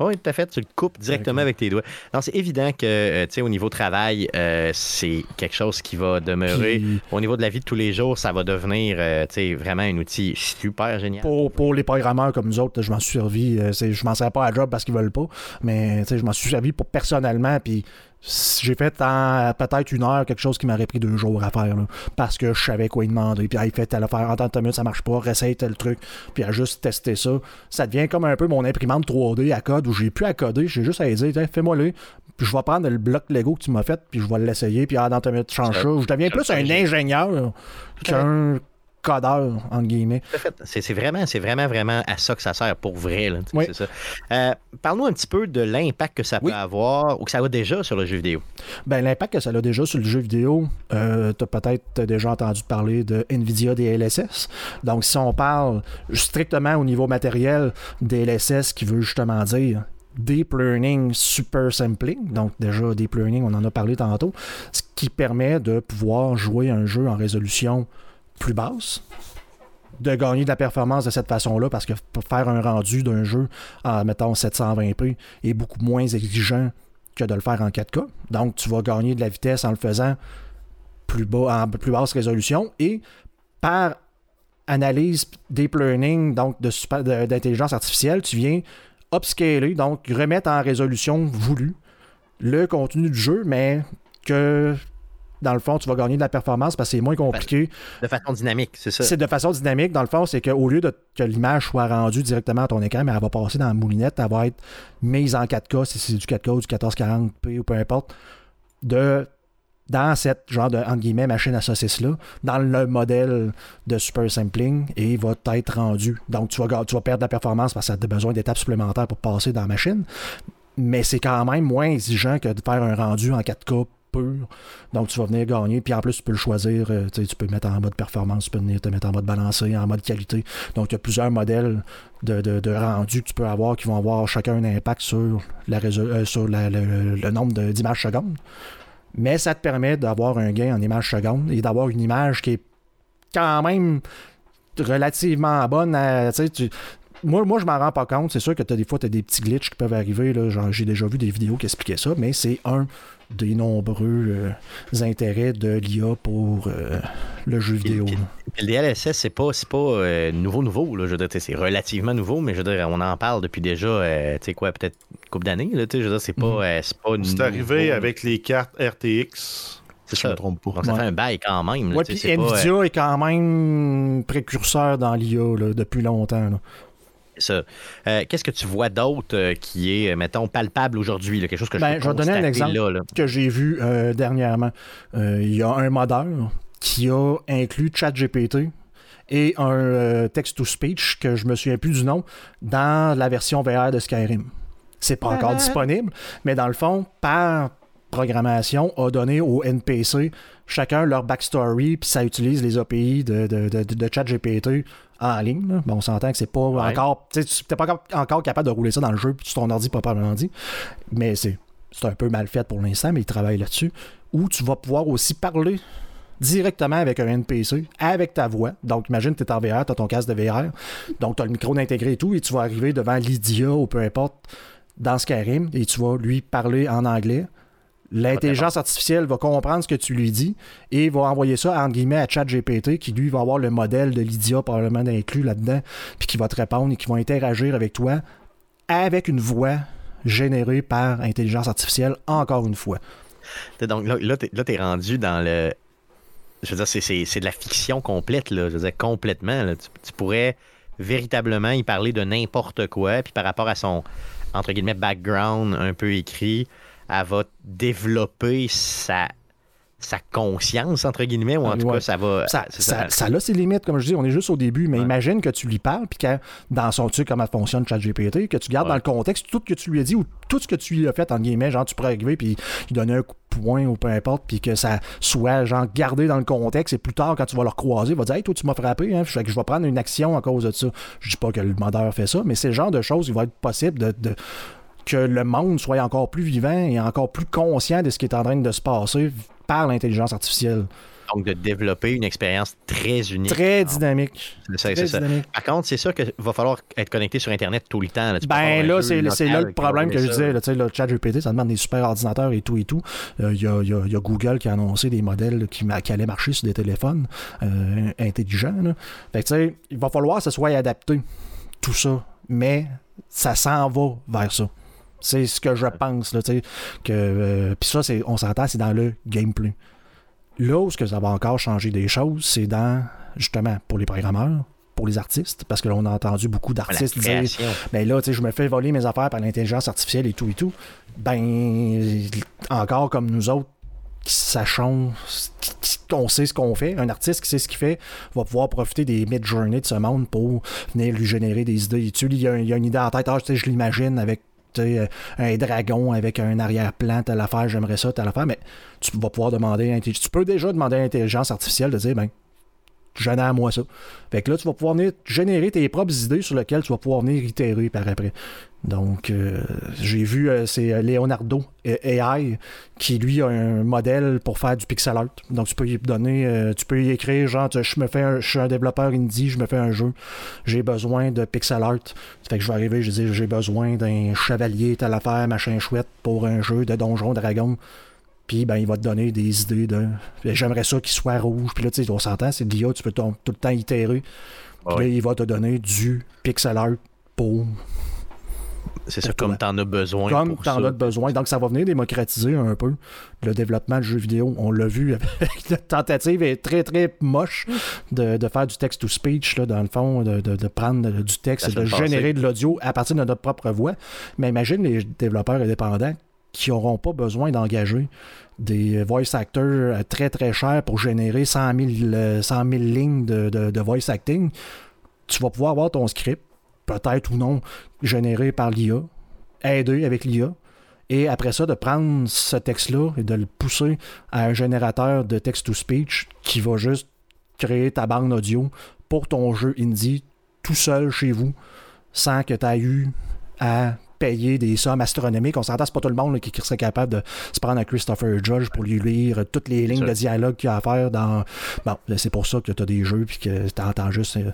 Oui, tout à fait. Tu le coupes directement avec tes doigts. Non, c'est évident que, euh, tu sais, au niveau travail, euh, c'est quelque chose qui va demeurer. Puis- Au niveau de la vie de tous les jours, ça va devenir, euh, tu sais, vraiment un outil super génial. Pour, pour les programmeurs comme nous autres, je m'en suis servi. euh, c'est- je m'en sers pas à job parce qu'ils veulent pas, mais tu sais, je m'en suis servi pour personnellement. Puis j'ai fait en peut-être une heure quelque chose qui m'aurait pris deux jours à faire. là, parce que je savais quoi y demander. Puis il fait telle affaire, en tant minutes, ça marche pas, réessaye tel truc. Puis à juste tester ça. Ça devient comme un peu mon imprimante 3D à code où j'ai plus à coder. J'ai juste à dire, fais-moi le. Puis je vais prendre le bloc Lego que tu m'as fait, puis je vais l'essayer. Puis ah, dans ta minute, change ça. Je deviens plus un ingénieur qu'un codeur, entre guillemets. C'est vraiment, c'est vraiment, vraiment à ça que ça sert pour vrai. là, Oui. c'est ça. Euh, Parle-nous un petit peu de l'impact que ça peut avoir ou que ça a déjà sur le jeu vidéo. Ben, l'impact que ça a déjà sur le jeu vidéo, euh, tu as peut-être déjà entendu parler de NVIDIA DLSS. Donc, si on parle strictement au niveau matériel, DLSS qui veut justement dire Deep Learning Super Sampling, donc déjà Deep Learning, on en a parlé tantôt, ce qui permet de pouvoir jouer un jeu en résolution plus basse, de gagner de la performance de cette façon-là, parce que faire un rendu d'un jeu en, mettons, 720p est beaucoup moins exigeant que de le faire en 4K. Donc, tu vas gagner de la vitesse en le faisant plus en plus basse résolution et par analyse deep learning, donc de- d'intelligence artificielle, tu viens upscaler, donc remettre en résolution voulue le contenu du jeu, mais que dans le fond, tu vas gagner de la performance parce que c'est moins compliqué. De façon dynamique, c'est ça. C'est de façon dynamique. Dans le fond, c'est qu'au lieu de que l'image soit rendue directement à ton écran, mais elle va passer dans la moulinette, elle va être mise en 4K, si c'est du 4K ou du 1440p ou peu importe, de dans cette genre de entre guillemets, machine à saucisse-là, dans le modèle de super sampling et va être rendu. Donc, tu vas, tu vas perdre de la performance parce que tu as besoin d'étapes supplémentaires pour passer dans la machine. Mais c'est quand même moins exigeant que de faire un rendu en 4K Donc, tu vas venir gagner. Puis en plus, tu peux le choisir. euh, tu peux le mettre en mode performance, tu peux venir te mettre en mode balancé, en mode qualité. Donc, il y a plusieurs modèles de, de, de rendu que tu peux avoir qui vont avoir chacun un impact sur, la euh, sur le, nombre d'images secondes. Mais ça te permet d'avoir un gain en images secondes et d'avoir une image qui est quand même relativement bonne. tu moi, moi, je m'en rends pas compte. C'est sûr que t'as des fois, tu as des petits glitches qui peuvent arriver. J'ai déjà vu des vidéos qui expliquaient ça, mais c'est un des nombreux euh, intérêts de l'IA pour euh, le jeu vidéo. puis- le DLSS, c'est pas, pas euh, nouveau, nouveau. Là, je veux c'est relativement nouveau, mais je veux dire, on en parle depuis déjà, euh, tu sais quoi, peut-être une couple d'années. là, tu sais, Je veux dire, c'est pas, c'est pas C'est arrivé avec les cartes RTX. C'est si je ça. me trompe pas. Donc, ça Ouais. fait un bail quand même. là, Ouais, puis pas, euh, Nvidia est quand même précurseur dans l'IA depuis longtemps. là. Ça. Euh, Qu'est-ce que tu vois d'autre euh, qui est, euh, mettons, palpable aujourd'hui? Quelque chose que Ben, je peux je vais donner un exemple. là, là? que j'ai vu euh, dernièrement. Euh, Il y a un modeur qui a inclus ChatGPT et un euh, text-to-speech que je me souviens plus du nom dans la version VR de Skyrim. C'est pas encore disponible, mais dans le fond, par programmation, a donné aux NPC chacun leur backstory, puis ça utilise les API de, de, de, de ChatGPT en ligne. là. Bon, on s'entend que c'est pas Ouais. encore. Tu n'es pas encore, encore capable de rouler ça dans le jeu sur ton ordi, probablement dit. Mais c'est un peu mal fait pour l'instant, mais ils travaillent là-dessus. Où tu vas pouvoir aussi parler directement avec un NPC, avec ta voix. Donc, imagine, tu es en VR, tu as ton casque de VR, donc tu as le micro intégré et tout, et tu vas arriver devant Lydia ou peu importe dans Skyrim, et tu vas lui parler en anglais. L'intelligence artificielle va comprendre ce que tu lui dis et va envoyer ça, entre guillemets, à ChatGPT, qui lui va avoir le modèle de Lydia probablement inclus là-dedans, puis qui va te répondre et qui va interagir avec toi avec une voix générée par intelligence artificielle, encore une fois. Donc là, là, t'es, là, t'es rendu dans le. Je veux dire, c'est, de la fiction complète, là. Je veux dire, complètement. là. Tu, tu pourrais véritablement y parler de n'importe quoi, puis par rapport à son, entre guillemets, background un peu écrit, elle va développer sa, sa conscience, entre guillemets, ou en tout Ouais. cas, ça va. Ça, ça, ses limites, comme je dis, on est juste au début, mais Ouais. imagine que tu lui parles, puis que dans son, sais comment fonctionne ChatGPT, que tu gardes Ouais. dans le contexte tout ce que tu lui as dit ou tout ce que tu lui as fait, entre guillemets, genre tu pourrais arriver, puis lui donner un coup de poing ou peu importe, puis que ça soit genre gardé dans le contexte, et plus tard, quand tu vas le recroiser, il va dire Hey, toi, tu m'as frappé, hein, fait que je vais prendre une action à cause de ça. Je dis pas que le modeur fait ça, mais c'est le genre de choses, il va être possible de- de que le monde soit encore plus vivant et encore plus conscient de ce qui est en train de se passer par l'intelligence artificielle. Donc, de développer une expérience très unique. Très dynamique. C'est ça, ça. Par contre, c'est sûr qu'il va falloir être connecté sur Internet tout le temps. là. Ben là, c'est là le problème que je disais. là, le chat GPT, ça demande des super ordinateurs et tout et tout. Euh, Il y, a, il y a- il y a Google qui a annoncé des modèles qui, allaient marcher sur des téléphones euh, intelligents. là. Fait que il va falloir que ça soit adapté, tout ça. Mais ça s'en va vers ça. C'est ce que je pense. Là, que euh, Puis ça, c'est- on s'entend, c'est dans le gameplay. Là où ce que ça va encore changer des choses, c'est dans, justement, pour les programmeurs, pour les artistes, parce que là, on a entendu beaucoup d'artistes dire ben là, je me fais voler mes affaires par l'intelligence artificielle et tout et tout. Ben, encore comme nous autres, qui sachons, qu'on sait ce qu'on fait, un artiste qui sait ce qu'il fait va pouvoir profiter des mid-journées de ce monde pour venir lui générer des idées. Il y a, il y a une idée en tête, ah, tu sais, je l'imagine avec un dragon avec un arrière-plan, telle affaire, j'aimerais ça, telle affaire, mais tu vas pouvoir demander, tu peux déjà demander à l'intelligence artificielle de dire, ben, génère moi ça. Fait que là, tu vas pouvoir venir générer tes propres idées sur lesquelles tu vas pouvoir venir itérer par après. Donc, euh, j'ai vu, euh, c'est euh, Leonardo AI qui, lui, a un modèle pour faire du pixel art. Donc, tu peux y donner, tu peux y écrire, genre, je me fais un- je suis un développeur indie, je me fais un jeu, j'ai besoin de pixel art. Fait que je vais arriver, je dis, j'ai besoin d'un chevalier, telle affaire, machin chouette pour un jeu de donjon dragon. Puis, ben, il va te donner des idées de. J'aimerais ça qu'il soit rouge. Puis là, tu sais, on s'entend, c'est de l'IA, tu peux ton- tout le temps itérer. Puis là, il va te donner du pixel art pour C'est ça, comme t'en as besoin. comme pour tu en ça. as besoin. Donc, ça va venir démocratiser un peu le développement de jeux vidéo. On l'a vu avec la tentative est très, très moche de, de faire du text-to-speech, dans le fond, de, de- de prendre du texte et de générer de l'audio à partir de notre propre voix. Mais imagine les développeurs indépendants qui n'auront pas besoin d'engager des voice actors euh, très très chers pour générer 100 000, euh, 100 000 lignes de, de- de voice acting. Tu vas pouvoir avoir ton script, peut-être ou non, généré par l'IA, aidé avec l'IA. Et après ça, de prendre ce texte-là et de le pousser à un générateur de text-to-speech qui va juste créer ta bande audio pour ton jeu indie tout seul chez vous sans que tu aies eu à payer des sommes astronomiques. On s'entend, c'est pas tout le monde là, qui, qui serait capable de se prendre un Christopher Judge pour lui lire toutes les lignes de dialogue qu'il y a à faire dans. Bon, c'est pour ça que tu as des jeux puis que tu entends juste euh,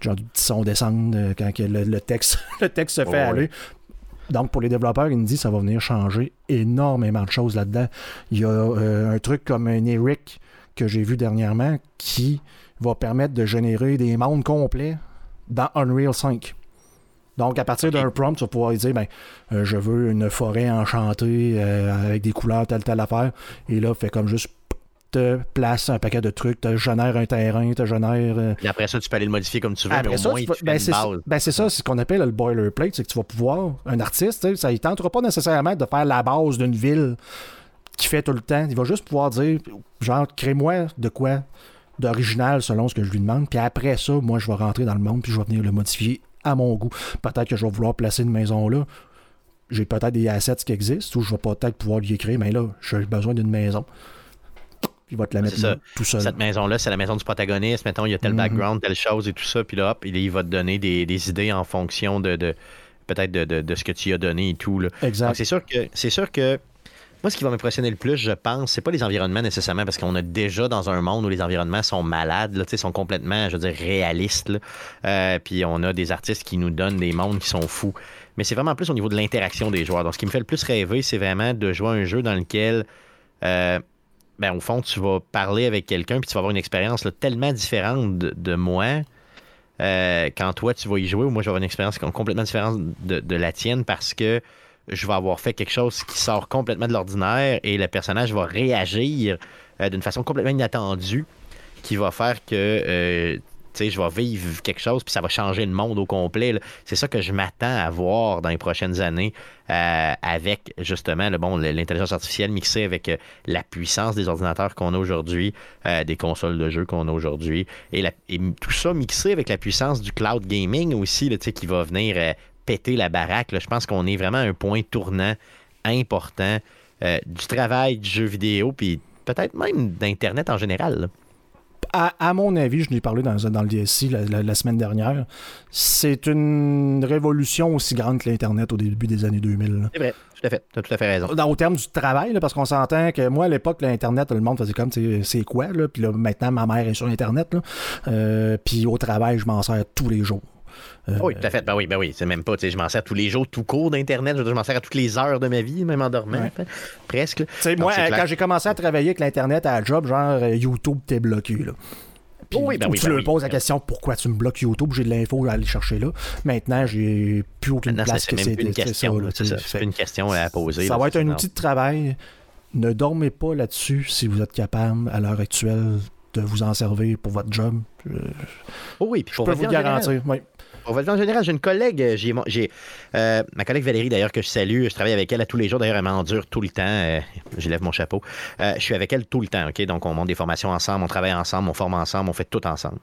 genre du petit son descendre euh, quand que le, le texte, le texte se fait Ouais, aller. Donc, pour les développeurs indie, ça va venir changer énormément de choses là-dedans. Il y a euh, un truc comme un Eric que j'ai vu dernièrement qui va permettre de générer des mondes complets dans Unreal 5. Donc, à partir d'un prompt, tu vas pouvoir dire ben, euh, je veux une forêt enchantée euh, avec des couleurs, telle, telle affaire. Et là, fait comme juste te place un paquet de trucs, te génère un terrain, te génère. euh, Puis après ça, tu peux aller le modifier comme tu veux, mais après au ça, moins, tu tu ben, une c'est ça, ben, c'est ça, c'est ce qu'on appelle le boilerplate, c'est que tu vas pouvoir, un artiste, ça ne tentera pas nécessairement de faire la base d'une ville qui fait tout le temps. Il va juste pouvoir dire, genre, crée-moi de quoi d'original selon ce que je lui demande. Puis après ça, moi, je vais rentrer dans le monde, puis je vais venir le modifier à mon goût. Peut-être que je vais vouloir placer une maison là. J'ai peut-être des assets qui existent, ou je vais peut-être pouvoir lui écrire, mais là, j'ai besoin d'une maison. Il va te la mettre ça. tout seul. Cette maison-là, c'est la maison du protagoniste. Mettons, il y a tel Mhm. background, telle chose et tout ça. Puis là, hop, il, va te donner des, des idées en fonction de, de- peut-être de, de- de ce que tu y as donné et tout. Là. Exact. c'est sûr que c'est sûr que moi, ce qui va m'impressionner le plus, je pense, c'est pas les environnements nécessairement, parce qu'on est déjà dans un monde où les environnements sont malades, là, sont complètement, je veux dire, réalistes. Euh, puis on a des artistes qui nous donnent des mondes qui sont fous. Mais c'est vraiment plus au niveau de l'interaction des joueurs. Donc, ce qui me fait le plus rêver, c'est vraiment de jouer à un jeu dans lequel, euh, ben, au fond, tu vas parler avec quelqu'un, puis tu vas avoir une expérience tellement différente de, moi. euh, quand toi, tu vas y jouer, ou moi, je vais avoir une expérience com- complètement différente de la tienne parce que je vais avoir fait quelque chose qui sort complètement de l'ordinaire et le personnage va réagir euh, d'une façon complètement inattendue qui va faire que euh, je vais vivre quelque chose puis ça va changer le monde au complet. C'est ça que je m'attends à voir dans les prochaines années euh, avec justement bon l'intelligence artificielle mixée avec euh, la puissance des ordinateurs qu'on a aujourd'hui, des consoles de jeux qu'on a aujourd'hui et, tout ça mixé avec la puissance du cloud gaming aussi là, qui va venir péter la baraque. là. Je pense qu'on est vraiment à un point tournant important euh, du travail du jeu vidéo, puis peut-être même d'Internet en général. là. à, à mon avis, je l'ai parlé dans, dans le DSI la, la- la semaine dernière, c'est une révolution aussi grande que l'Internet au début des années 2000. là. C'est vrai, tout à fait. Tu as tout à fait raison. Dans, au terme du travail, là, parce qu'on s'entend que moi, à l'époque, l'Internet, le monde faisait comme, c'est quoi, là? Puis là, maintenant, ma mère est sur Internet, là. Euh, puis au travail, je m'en sers tous les jours. Euh, Oui, tout à fait. Ben oui, ben oui. C'est même pas, tu sais, je m'en sers tous les jours, tout court d'Internet. Je, je m'en sers à toutes les heures de ma vie, même en dormant. Ouais. fait, Presque. Tu sais, moi, euh, quand j'ai commencé à travailler avec l'Internet à la job, genre, euh, YouTube, t'es bloqué, là. Puis, Oh oui, ben oui, tu ben leur oui. poses la question pourquoi tu me bloques YouTube, j'ai de l'info à aller chercher là. Maintenant, j'ai plus aucune Maintenant, place que c'est une question. C'est une question à poser. Ça là, va être un outil de travail. Ne dormez pas là-dessus si vous êtes capable, à l'heure actuelle, de vous en servir pour votre job. Euh, Oh oui, puis je peux vous garantir. oui. En général, j'ai une collègue, euh, j'ai, j'ai euh, ma collègue Valérie d'ailleurs que je salue, je travaille avec elle à tous les jours, d'ailleurs elle m'endure tout le temps, euh, je lève mon chapeau. Euh, je suis avec elle tout le temps, OK? Donc on monte des formations ensemble, on travaille ensemble, on forme ensemble, on fait tout ensemble.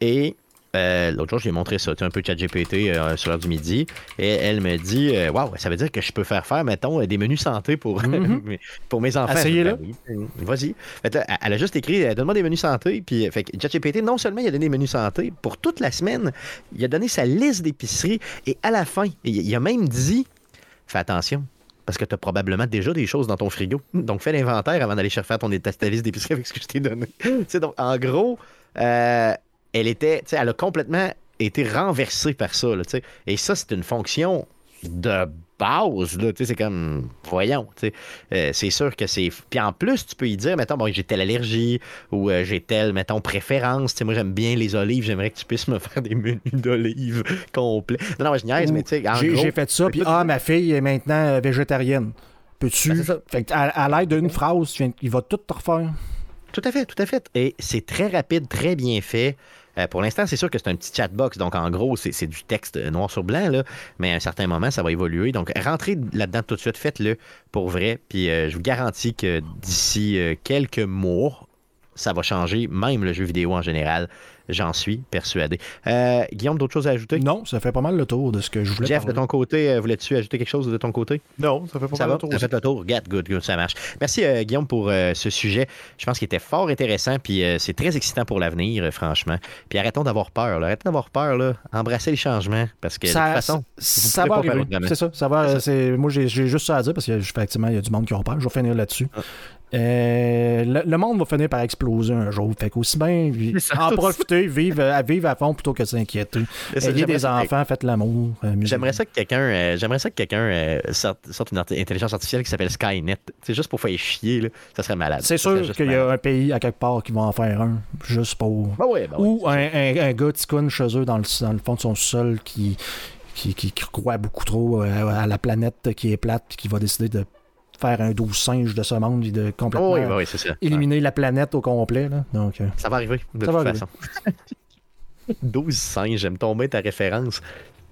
Et euh, l'autre jour, je lui ai montré ça, tu sais, un peu de chat GPT euh, sur l'heure du midi, et elle me dit euh, Waouh, ça veut dire que je peux faire faire, mettons, des menus santé pour, pour mes enfants. Essayez-le. Ben oui, Vas-y. Fait que là, elle a juste écrit Donne-moi des menus santé. Puis, fait ChatGPT, non seulement il a donné des menus santé, pour toute la semaine, il a donné sa liste d'épicerie. Et à la fin, il, il a même dit Fais attention. Parce que tu as probablement déjà des choses dans ton frigo. Donc, fais l'inventaire avant d'aller chercher faire ton, ta, ta liste d'épicerie avec ce que je t'ai donné. Tu sais, donc, en gros, euh, elle était, tu sais, elle a complètement été renversée par ça. Là, tu sais. et ça, c'est une fonction de base. Là, tu sais, c'est comme, voyons. tu sais. Euh, c'est sûr que c'est. Puis en plus, tu peux y dire, mettons, bon, j'ai telle allergie ou euh, j'ai telle, mettons, préférence. Tu sais, moi, j'aime bien les olives. J'aimerais que tu puisses me faire des menus d'olives complets. Non, non, je niaise, mais tu sais, J'ai fait ça, puis ah, ma fille est maintenant euh, végétarienne. Peux-tu? Fait que à, à l'aide d'une phrase, tu viens- il va tout te refaire. Tout à fait, tout à fait. Et c'est très rapide, très bien fait. Euh, pour l'instant, c'est sûr que c'est un petit chatbox, donc en gros, c'est du texte euh, noir sur blanc, là, mais à un certain moment, ça va évoluer. Donc, rentrez là-dedans tout de suite, faites-le pour vrai, puis euh, je vous garantis que d'ici quelques mois, ça va changer, même le jeu vidéo en général. J'en suis persuadé. Euh, Guillaume, d'autres choses à ajouter? Non, ça fait pas mal le tour de ce que je voulais Jeff, de ton côté, euh, voulais-tu ajouter quelque chose de ton côté? Non, ça fait pas Ça mal va, le tour aussi. fait le tour. Get, good, good, ça marche. Merci euh, Guillaume pour euh, ce sujet. Je pense qu'il était fort intéressant, puis euh, c'est très excitant pour l'avenir, euh, franchement. Puis arrêtons d'avoir peur, là. arrêtons d'avoir peur, là. embrassez les changements, parce que de toute façon, ça va arriver. C'est ça, ça va. Ça. Moi, j'ai juste ça à dire parce qu'effectivement, il y a du monde qui ont peur. Je vais finir là-dessus. Ah. Euh, le, le monde va finir par exploser un jour. Fait qu'aussi bien en profiter, vivre à, vivre à fond plutôt que de s'inquiéter. Ayez j'aimerais des ça- enfants, faites l'amour. J'aimerais ça que quelqu'un euh, j'aimerais ça que quelqu'un euh, sorte, sorte une intelligence artificielle qui s'appelle Skynet. C'est juste pour faire chier, là. Ça serait malade. C'est sûr qu'il y a un pays à quelque part qui va en faire un, juste pour. Ben ouais, ben ouais, Ou un, un, un gars ticune chez eux dans le, dans le fond de son sol qui, qui, qui, qui croit beaucoup trop à, à la planète qui est plate puis qui va décider de faire un douze singe de ce monde et de complètement Oh, oui, oui, c'est ça. éliminer la planète au complet. Là. Donc, euh, Ça va arriver, de Ça toute va façon. 12 singes, j'aime tomber ta référence.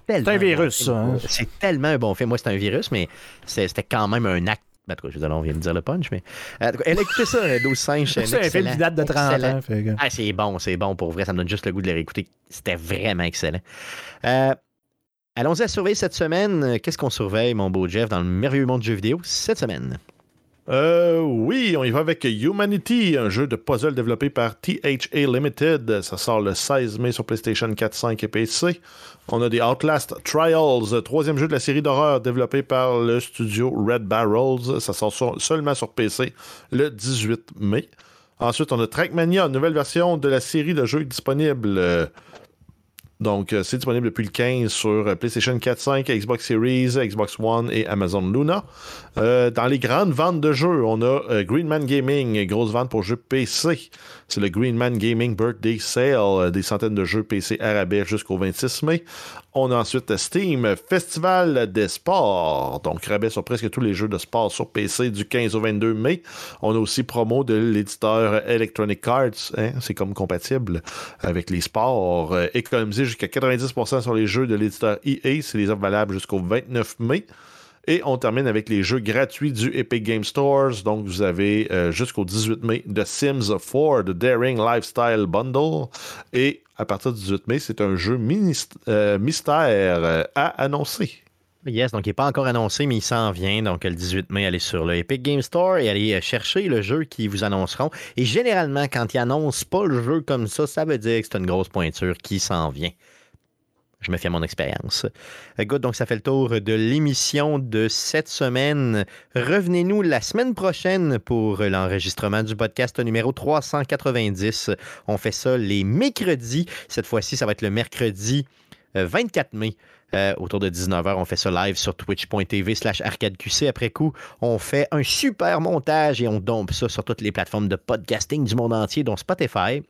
C'est un virus, ça, hein. C'est tellement un bon film. Moi, c'est un virus, mais c'était quand même un acte. En tout cas, je veux dire, on vient de dire le punch, mais. euh, elle a écouté ça, euh, 12 singes. c'est un film qui date de 30 Excellent. ans. fait que- Ah, c'est bon, c'est bon pour vrai. Ça me donne juste le goût de les réécouter. C'était vraiment excellent. Euh, Allons-y à surveiller cette semaine. Qu'est-ce qu'on surveille, mon beau Jeff, dans le merveilleux monde du jeu vidéo cette semaine? Euh, oui, on y va avec Humanity, un jeu de puzzle développé par THA Limited. Ça sort le 16 mai sur PlayStation 4, 5 et PC. On a des Outlast Trials, troisième jeu de la série d'horreur développé par le studio Red Barrels. Ça sort seulement sur PC le 18 mai. Ensuite, on a Trackmania, nouvelle version de la série de jeux disponible. Donc, euh, c'est disponible depuis le 15 sur euh, PlayStation 4, 5, Xbox Series, Xbox One et Amazon Luna. Euh, dans les grandes ventes de jeux, on a euh, Greenman Gaming, grosse vente pour jeux PC. C'est le Greenman Gaming Birthday Sale, euh, des centaines de jeux PC à rabais jusqu'au 26 mai. On a ensuite Steam Festival des sports, donc rabais sur presque tous les jeux de sport sur PC du 15 au 22 mai. On a aussi promo de l'éditeur Electronic Arts, hein, c'est comme compatible avec les sports. Économiser jusqu'à 90% sur les jeux de l'éditeur EA, c'est les offres valables jusqu'au 29 mai. Et on termine avec les jeux gratuits du Epic Game Stores. Donc, vous avez euh, jusqu'au 18 mai The Sims 4, The Daring Lifestyle Bundle. Et à partir du 18 mai, c'est un jeu euh, mystère euh, à annoncer. Yes, donc il n'est pas encore annoncé, mais il s'en vient. Donc le 18 mai, allez sur le Epic Game Store et allez chercher le jeu qu'ils vous annonceront. Et généralement, quand ils annoncent pas le jeu comme ça, ça veut dire que c'est une grosse pointure qui s'en vient. Je me fie mon expérience. Euh, Good, donc ça fait le tour de l'émission de cette semaine. Revenez-nous la semaine prochaine pour l'enregistrement du podcast numéro 390. On fait ça les mercredis. Cette fois-ci, ça va être le mercredi euh, 24 mai. Euh, autour de 19h, on fait ça live sur twitch.tv slash arcadeqc. Après coup, on fait un super montage et on dompe ça sur toutes les plateformes de podcasting du monde entier, dont Spotify,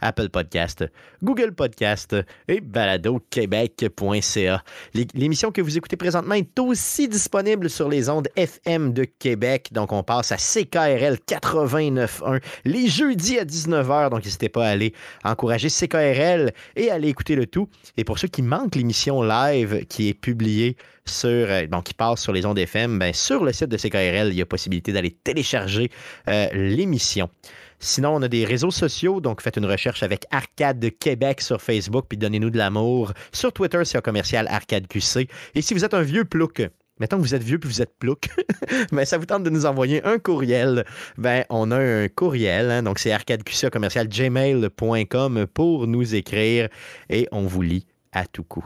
Apple Podcast, Google Podcast et baladoquebec.ca. L'é- L'émission que vous écoutez présentement est aussi disponible sur les ondes FM de Québec. Donc, on passe à CKRL 89.1 les jeudis à 19h. Donc, n'hésitez pas à aller encourager CKRL et à aller écouter le tout. Et pour ceux qui manquent l'émission live qui est publiée sur, euh, bon, qui passe sur les ondes FM, ben, sur le site de CKRL, il y a possibilité d'aller télécharger euh, l'émission. Sinon, on a des réseaux sociaux, donc faites une recherche avec Arcade Québec sur Facebook, puis donnez-nous de l'amour. Sur Twitter, c'est un commercial Arcade QC. Et si vous êtes un vieux plouc, mettons que vous êtes vieux puis vous êtes plouc, ben ça vous tente de nous envoyer un courriel. Ben, on a un courriel, hein, donc c'est arcadeqc commercial gmail.com pour nous écrire et on vous lit à tout coup.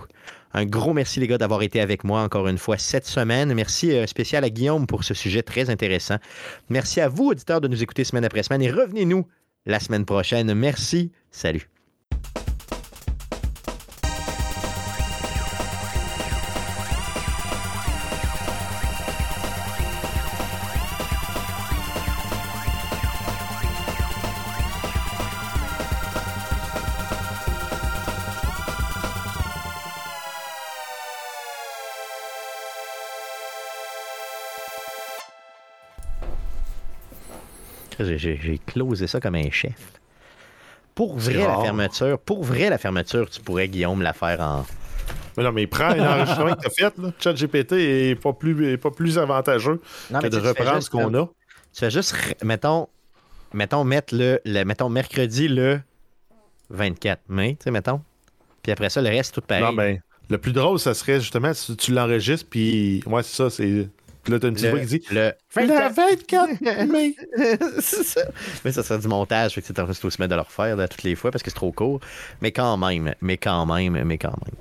Un gros merci les gars d'avoir été avec moi encore une fois cette semaine. Merci euh, spécial à Guillaume pour ce sujet très intéressant. Merci à vous, auditeurs, de nous écouter semaine après semaine et revenez-nous la semaine prochaine. Merci. Salut. J'ai- closé ça comme un chef. pour vrai, la fermeture, pour vrai, la fermeture, tu pourrais, Guillaume, la faire en. Mais non, mais prends un enregistrement que t'as fait, là. ChatGPT est pas plus, est pas plus avantageux Non, que de tu tu reprendre ce qu'on a. Tu fais juste, mettons, mettons, mettre le, le- mettons, mercredi le 24 mai, tu sais, mettons. Puis après ça, le reste, tout pareil. Non, ben, le plus drôle, ça serait justement si tu l'enregistres, puis. Ouais, c'est ça, c'est. Puis là, t'as une petite le, voix qui dit. le Le 24 mai. c'est ça. Mais ça serait du montage, fait que tu sais, t'en aussi mettre de le refaire là, toutes les fois parce que c'est trop court. Mais quand même, mais quand même, mais quand même.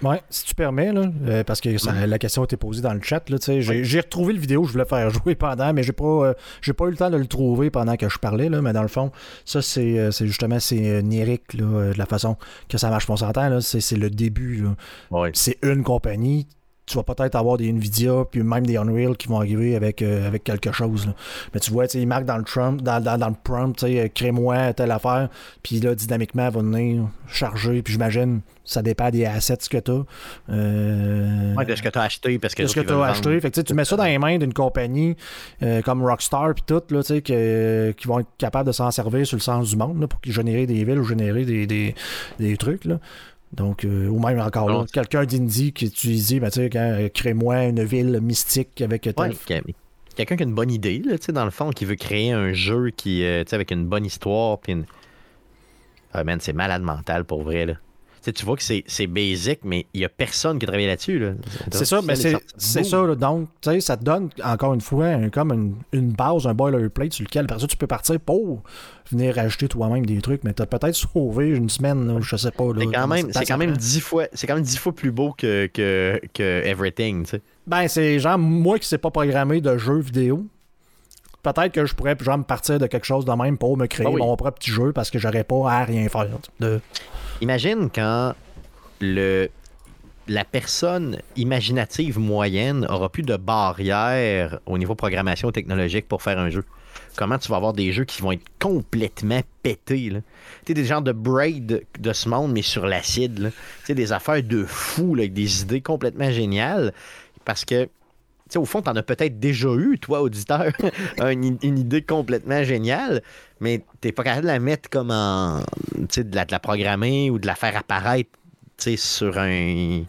Ouais, si tu permets, là, euh, parce que ça- la question a été posée dans le chat. Là, tu sais, j'ai, j'ai retrouvé le vidéo que je voulais faire jouer pendant, mais j'ai pas, euh, j'ai pas eu le temps de le trouver pendant que je parlais. Là, mais dans le fond, ça, c'est, euh, c'est justement c'est euh, Neric, là, euh, de la façon que ça marche. On s'entend, là, c'est, c'est le début. là. Ouais. C'est une compagnie. Tu vas peut-être avoir des Nvidia, puis même des Unreal qui vont arriver avec, euh, avec quelque chose. là. Mais tu vois, ils marquent dans le, Trump, dans, dans, dans le prompt, euh, crée-moi telle affaire, puis là, dynamiquement, elle va venir charger, puis j'imagine, ça dépend des assets que tu as. Euh, Ouais, de ce que tu as acheté parce que. Qu'est-ce que les tu as acheté? Fait que, tu mets ça dans les mains d'une compagnie euh, comme Rockstar puis tout, là, que- qui vont être capables de s'en servir sur le sens du monde là, pour générer des villes ou générer des, des, des trucs. Là. Donc, euh, ou même encore là, quelqu'un d'indie qui utilise, ben, tu sais, euh, crée-moi une ville mystique avec tel Ouais, Quelqu'un qui a une bonne idée, là, tu sais, dans le fond, qui veut créer un jeu qui, euh, tu sais, avec une bonne histoire. Puis une... Ah, man, c'est malade mental pour vrai. Là. Tu vois que c'est basic, mais il n'y a personne qui a travaillé là-dessus. Là. C'est ça, mais c'est ça. là. donc, tu sais, ça te donne, encore une fois, un- comme une, une base, un boilerplate sur lequel, après ça, tu peux partir pour venir ajouter toi-même des trucs, mais tu as peut-être sauvé une semaine, là, je sais pas. C'est quand même, quand même dix fois, c'est quand même dix fois plus beau que, que, que Everything, tu sais. Ben, c'est genre, moi qui sais pas programmer de jeux vidéo, peut-être que je pourrais genre me partir de quelque chose de même pour me créer Ah oui. mon propre petit jeu parce que j'aurais pas à rien faire. De... Imagine quand le la personne imaginative moyenne aura plus de barrières au niveau programmation technologique pour faire un jeu. Comment tu vas avoir des jeux qui vont être complètement pétés. Tu sais, des genres de braid de ce monde, mais sur l'acide, là. Tu sais, des affaires de fou, là, avec des idées complètement géniales. Parce que, au fond, t'en as peut-être déjà eu, toi, auditeur, une, une idée complètement géniale, mais t'es pas capable de la mettre comme en. Tu sais, de la, de la programmer ou de la faire apparaître, tu sais, sur un.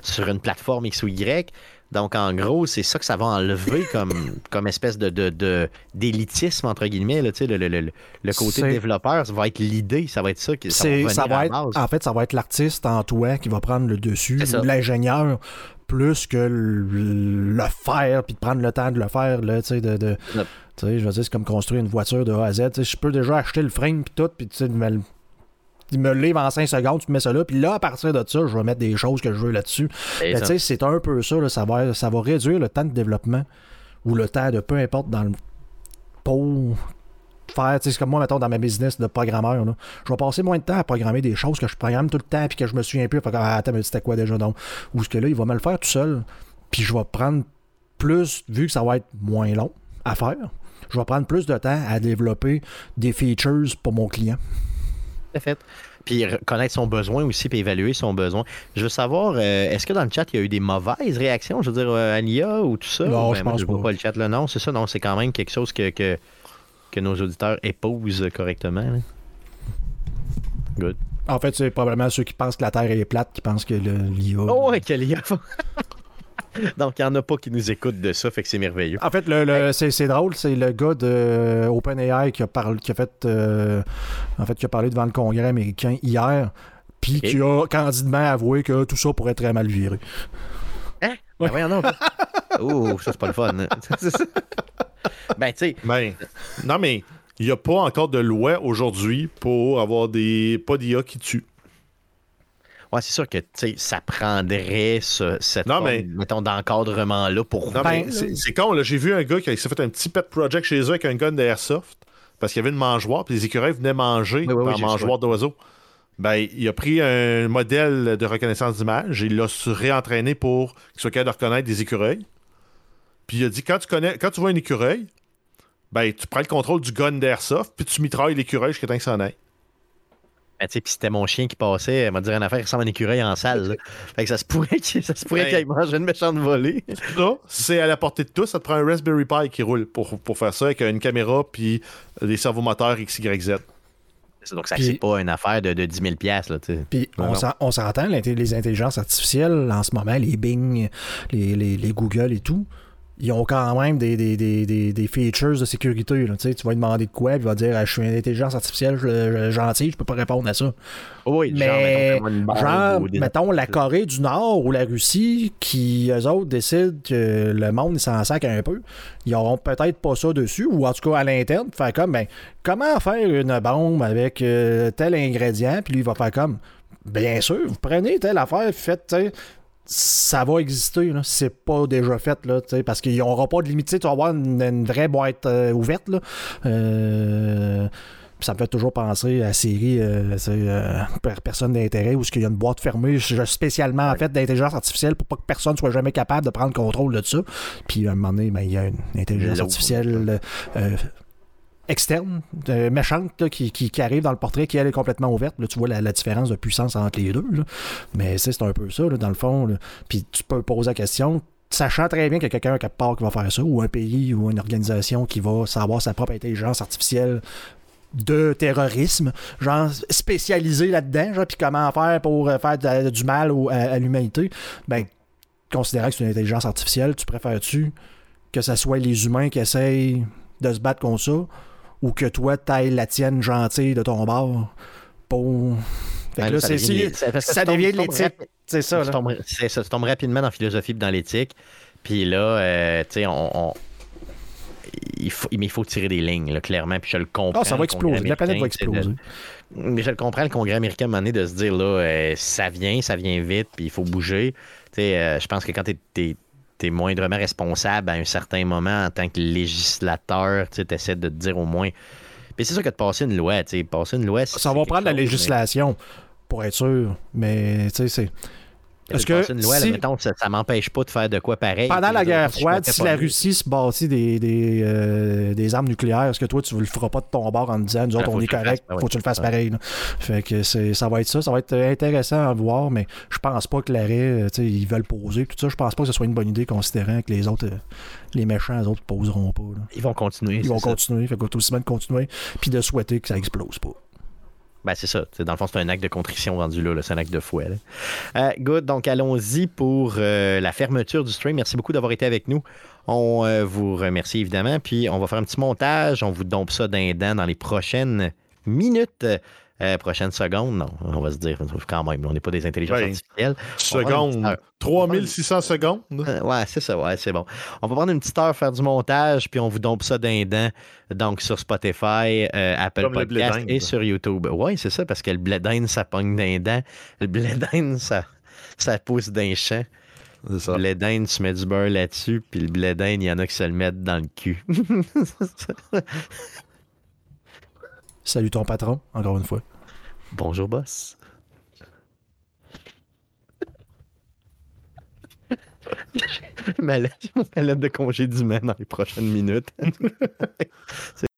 sur une plateforme X ou Y. Donc, en gros, c'est ça que ça va enlever comme, comme espèce de, de, de- d'élitisme, entre guillemets. Là, tu sais, le, le, le, le côté développeur, ça va être l'idée, ça va être ça. qui- Ça, va, ça va être, en fait, ça va être l'artiste en toi qui va prendre le dessus, ou l'ingénieur, plus que le, le faire, puis de prendre le temps de le faire, là, tu sais, de... de- Yep. tu sais, je veux dire, c'est comme construire une voiture de A à Z. tu sais, Je peux déjà acheter le frame, puis tout, puis tu sais, me il me livre en 5 secondes, tu mets ça là, puis là, à partir de ça, je vais mettre des choses que je veux là-dessus. Ben, tu sais, c'est un peu ça, là, ça, va, ça va réduire le temps de développement ou le temps de peu importe dans le pour faire, tu sais, c'est comme moi, mettons, dans ma business de programmeur, là, je vais passer moins de temps à programmer des choses que je programme tout le temps puis que je me souviens plus. Fait que, ah, attends, mais c'était quoi déjà donc? Ou ce que là, il va me le faire tout seul, puis je vais prendre plus, vu que ça va être moins long à faire, je vais prendre plus de temps à développer des features pour mon client. À fait. Puis re- connaître son besoin aussi, puis évaluer son besoin. Je veux savoir, euh, est-ce que dans le chat, il y a eu des mauvaises réactions, je veux dire, euh, à l'IA ou tout ça? Non, Ou je moi, pense pas. pas le chat là. Non, c'est ça, non, c'est quand même quelque chose que, que, que nos auditeurs épousent correctement. là. Good. En fait, c'est probablement ceux qui pensent que la Terre est plate qui pensent que l'IA. Oh, ouais, que l'IA. Donc, il n'y en a pas qui nous écoutent de ça, fait que c'est merveilleux. En fait, le, le- c'est, c'est drôle, c'est le gars de euh, OpenAI qui a, parlé, qui a fait, euh, en fait, qui a parlé devant le Congrès américain hier, puis qui a candidement avoué que tout ça pourrait très mal virer. Ben, voyons donc. oh, ça, c'est pas le fun. ben, tu sais, Ben, non, mais il n'y a pas encore de loi aujourd'hui pour avoir des. pas d'IA qui tue. ouais, c'est sûr que ça prendrait ce, cette Non, forme, mais- mettons, d'encadrement-là pour Non, Ben, mais c'est con, là. J'ai vu un gars qui s'est fait un petit pet project chez eux avec un gun d'airsoft parce qu'il y avait une mangeoire, puis les écureuils venaient manger Oui, oui, mangeoire d'oiseaux. Ben, il a pris un modèle de reconnaissance d'image et il l'a réentraîné pour qu'il soit capable de reconnaître des écureuils. Puis il a dit quand tu connais, quand tu vois un écureuil, ben tu prends le contrôle du gun d'airsoft, puis tu mitrailles l'écureuil jusqu'à temps qu'il s'en aille. Ben, tu sais, puis c'était mon chien qui passait, elle m'a dit une affaire qui ressemble à un écureuil en salle. là. Fait que ça se pourrait qu'il ça se pourrait Ben- qu'il mange une méchante volée. Ça, c'est à la portée de tous. Ça te prend un Raspberry Pi qui roule pour, pour faire ça avec une caméra puis des servomoteurs XYZ. Donc, ça, c'est pas une affaire de, de 10 000 piastres, là. Puis on s'entend, les intelligences artificielles, en ce moment, les Bing, les, les- les Google et tout, ils ont quand même des, des, des, des, features de sécurité. là. Tu sais, tu vas lui demander de quoi, puis il va dire Ah, Je suis une intelligence artificielle je- je- gentille, je peux pas répondre à ça. Oh oui, genre, Mais, mettons, genre, ou des- mettons, la Corée du Nord ou la Russie, qui, eux autres, décident que le monde s'en sac un peu, ils auront peut-être pas ça dessus, ou en tout cas à l'interne, faire comme, ben, comment faire une bombe avec euh, tel ingrédient, puis lui, il va faire comme, bien sûr, vous prenez telle affaire, faites, ça va exister, là. c'est pas déjà fait, là, parce qu'il n'y aura pas de limite, tu vas avoir une, une vraie boîte euh, ouverte, là. Euh, ça me fait toujours penser à la série euh, c'est, euh, per- Personne d'intérêt où il y a une boîte fermée spécialement en fait d'intelligence artificielle pour pas que personne soit jamais capable de prendre contrôle de ça. Puis à un moment donné, ben, il y a une intelligence artificielle externe, euh, méchante, qui, qui- arrive dans le portrait, qui elle est complètement ouverte. Là, tu vois la, différence de puissance entre les deux. Mais c'est un peu ça, dans le fond. Puis tu peux poser la question. Sachant très bien qu'il y a quelqu'un quelque part qui va faire ça, ou un pays ou une organisation qui va savoir sa propre intelligence artificielle de terrorisme, genre spécialisé là-dedans, genre, puis comment faire pour euh, faire du mal à, à l'humanité, ben, considérant que c'est une intelligence artificielle, tu préfères-tu que ce soit les humains qui essayent de se battre contre ça, ou que toi, t'ailles la tienne gentille de ton bord pour... Fait que Ouais, là, ça devient- ça devient de l'éthique. C'est ça, là. ça, tu tombes rapidement dans la philosophie et dans l'éthique. Puis là, euh, tu sais, on, on- il faut, mais il faut tirer des lignes, là, clairement. Puis je le comprends. Ah, ça va exploser. La planète va de- exploser. Mais je le comprends, le Congrès américain, à un moment donné, de se dire, là, euh, ça vient, ça vient vite, puis il faut bouger. Tu sais, euh, je pense que quand tu es, moindrement responsable à un certain moment en tant que législateur, tu essaies de te dire au moins. Puis c'est sûr que de passer une loi, tu passer une loi, Ça va prendre la chose, mais- législation pour être sûr, mais tu sais, c'est. Est-ce que passer une loi, là, si- mettons, ça, m'empêche pas de faire de quoi pareil. Pendant la guerre froide, si la. Russie se bâtit des, des, euh, des armes nucléaires, est-ce que toi, tu ne le feras pas de ton bord en disant, nous Ah, autres, on est correct, fasses, faut que tu le fasses pareil. là. Fait que ça va être ça, ça va être intéressant à voir, mais je pense pas que l'arrêt, euh, tu sais, ils veulent poser, tout ça, je pense pas que ce soit une bonne idée considérant que les autres, euh, les méchants, les autres poseront pas. là. Ils vont continuer. Ils vont ça. continuer, fait que aussi bien de continuer, puis de souhaiter que ça explose pas. Ben, c'est ça. Dans le fond, c'est un acte de contrition rendu là. là. C'est un acte de fouet. Euh, good. Donc, allons-y pour euh, la fermeture du stream. Merci beaucoup d'avoir été avec nous. On euh, vous remercie évidemment. Puis, on va faire un petit montage. On vous dompe ça d'un dans les prochaines minutes. Euh, prochaines secondes, non, on va se dire quand même, on n'est pas des intelligences Ben, artificielles. Seconde. heure. 3600 secondes. Euh, ouais, c'est ça, ouais, c'est bon. On va prendre une petite heure, faire du montage, puis on vous dompe ça d'un dent, donc sur Spotify, euh, Apple Comme Podcast et sur YouTube. Ouais, c'est ça, parce que le blé d'Inde, ça pogne d'un dent. Le blé d'Inde, ça, ça pousse d'un champ. C'est ça. Le blé d'Inde, tu mets du beurre là-dessus, puis le blé d'Inde, il y en a qui se le mettent dans le cul. Salut ton patron, encore une fois. Bonjour, boss. ma lettre, de congédiement dans les prochaines minutes.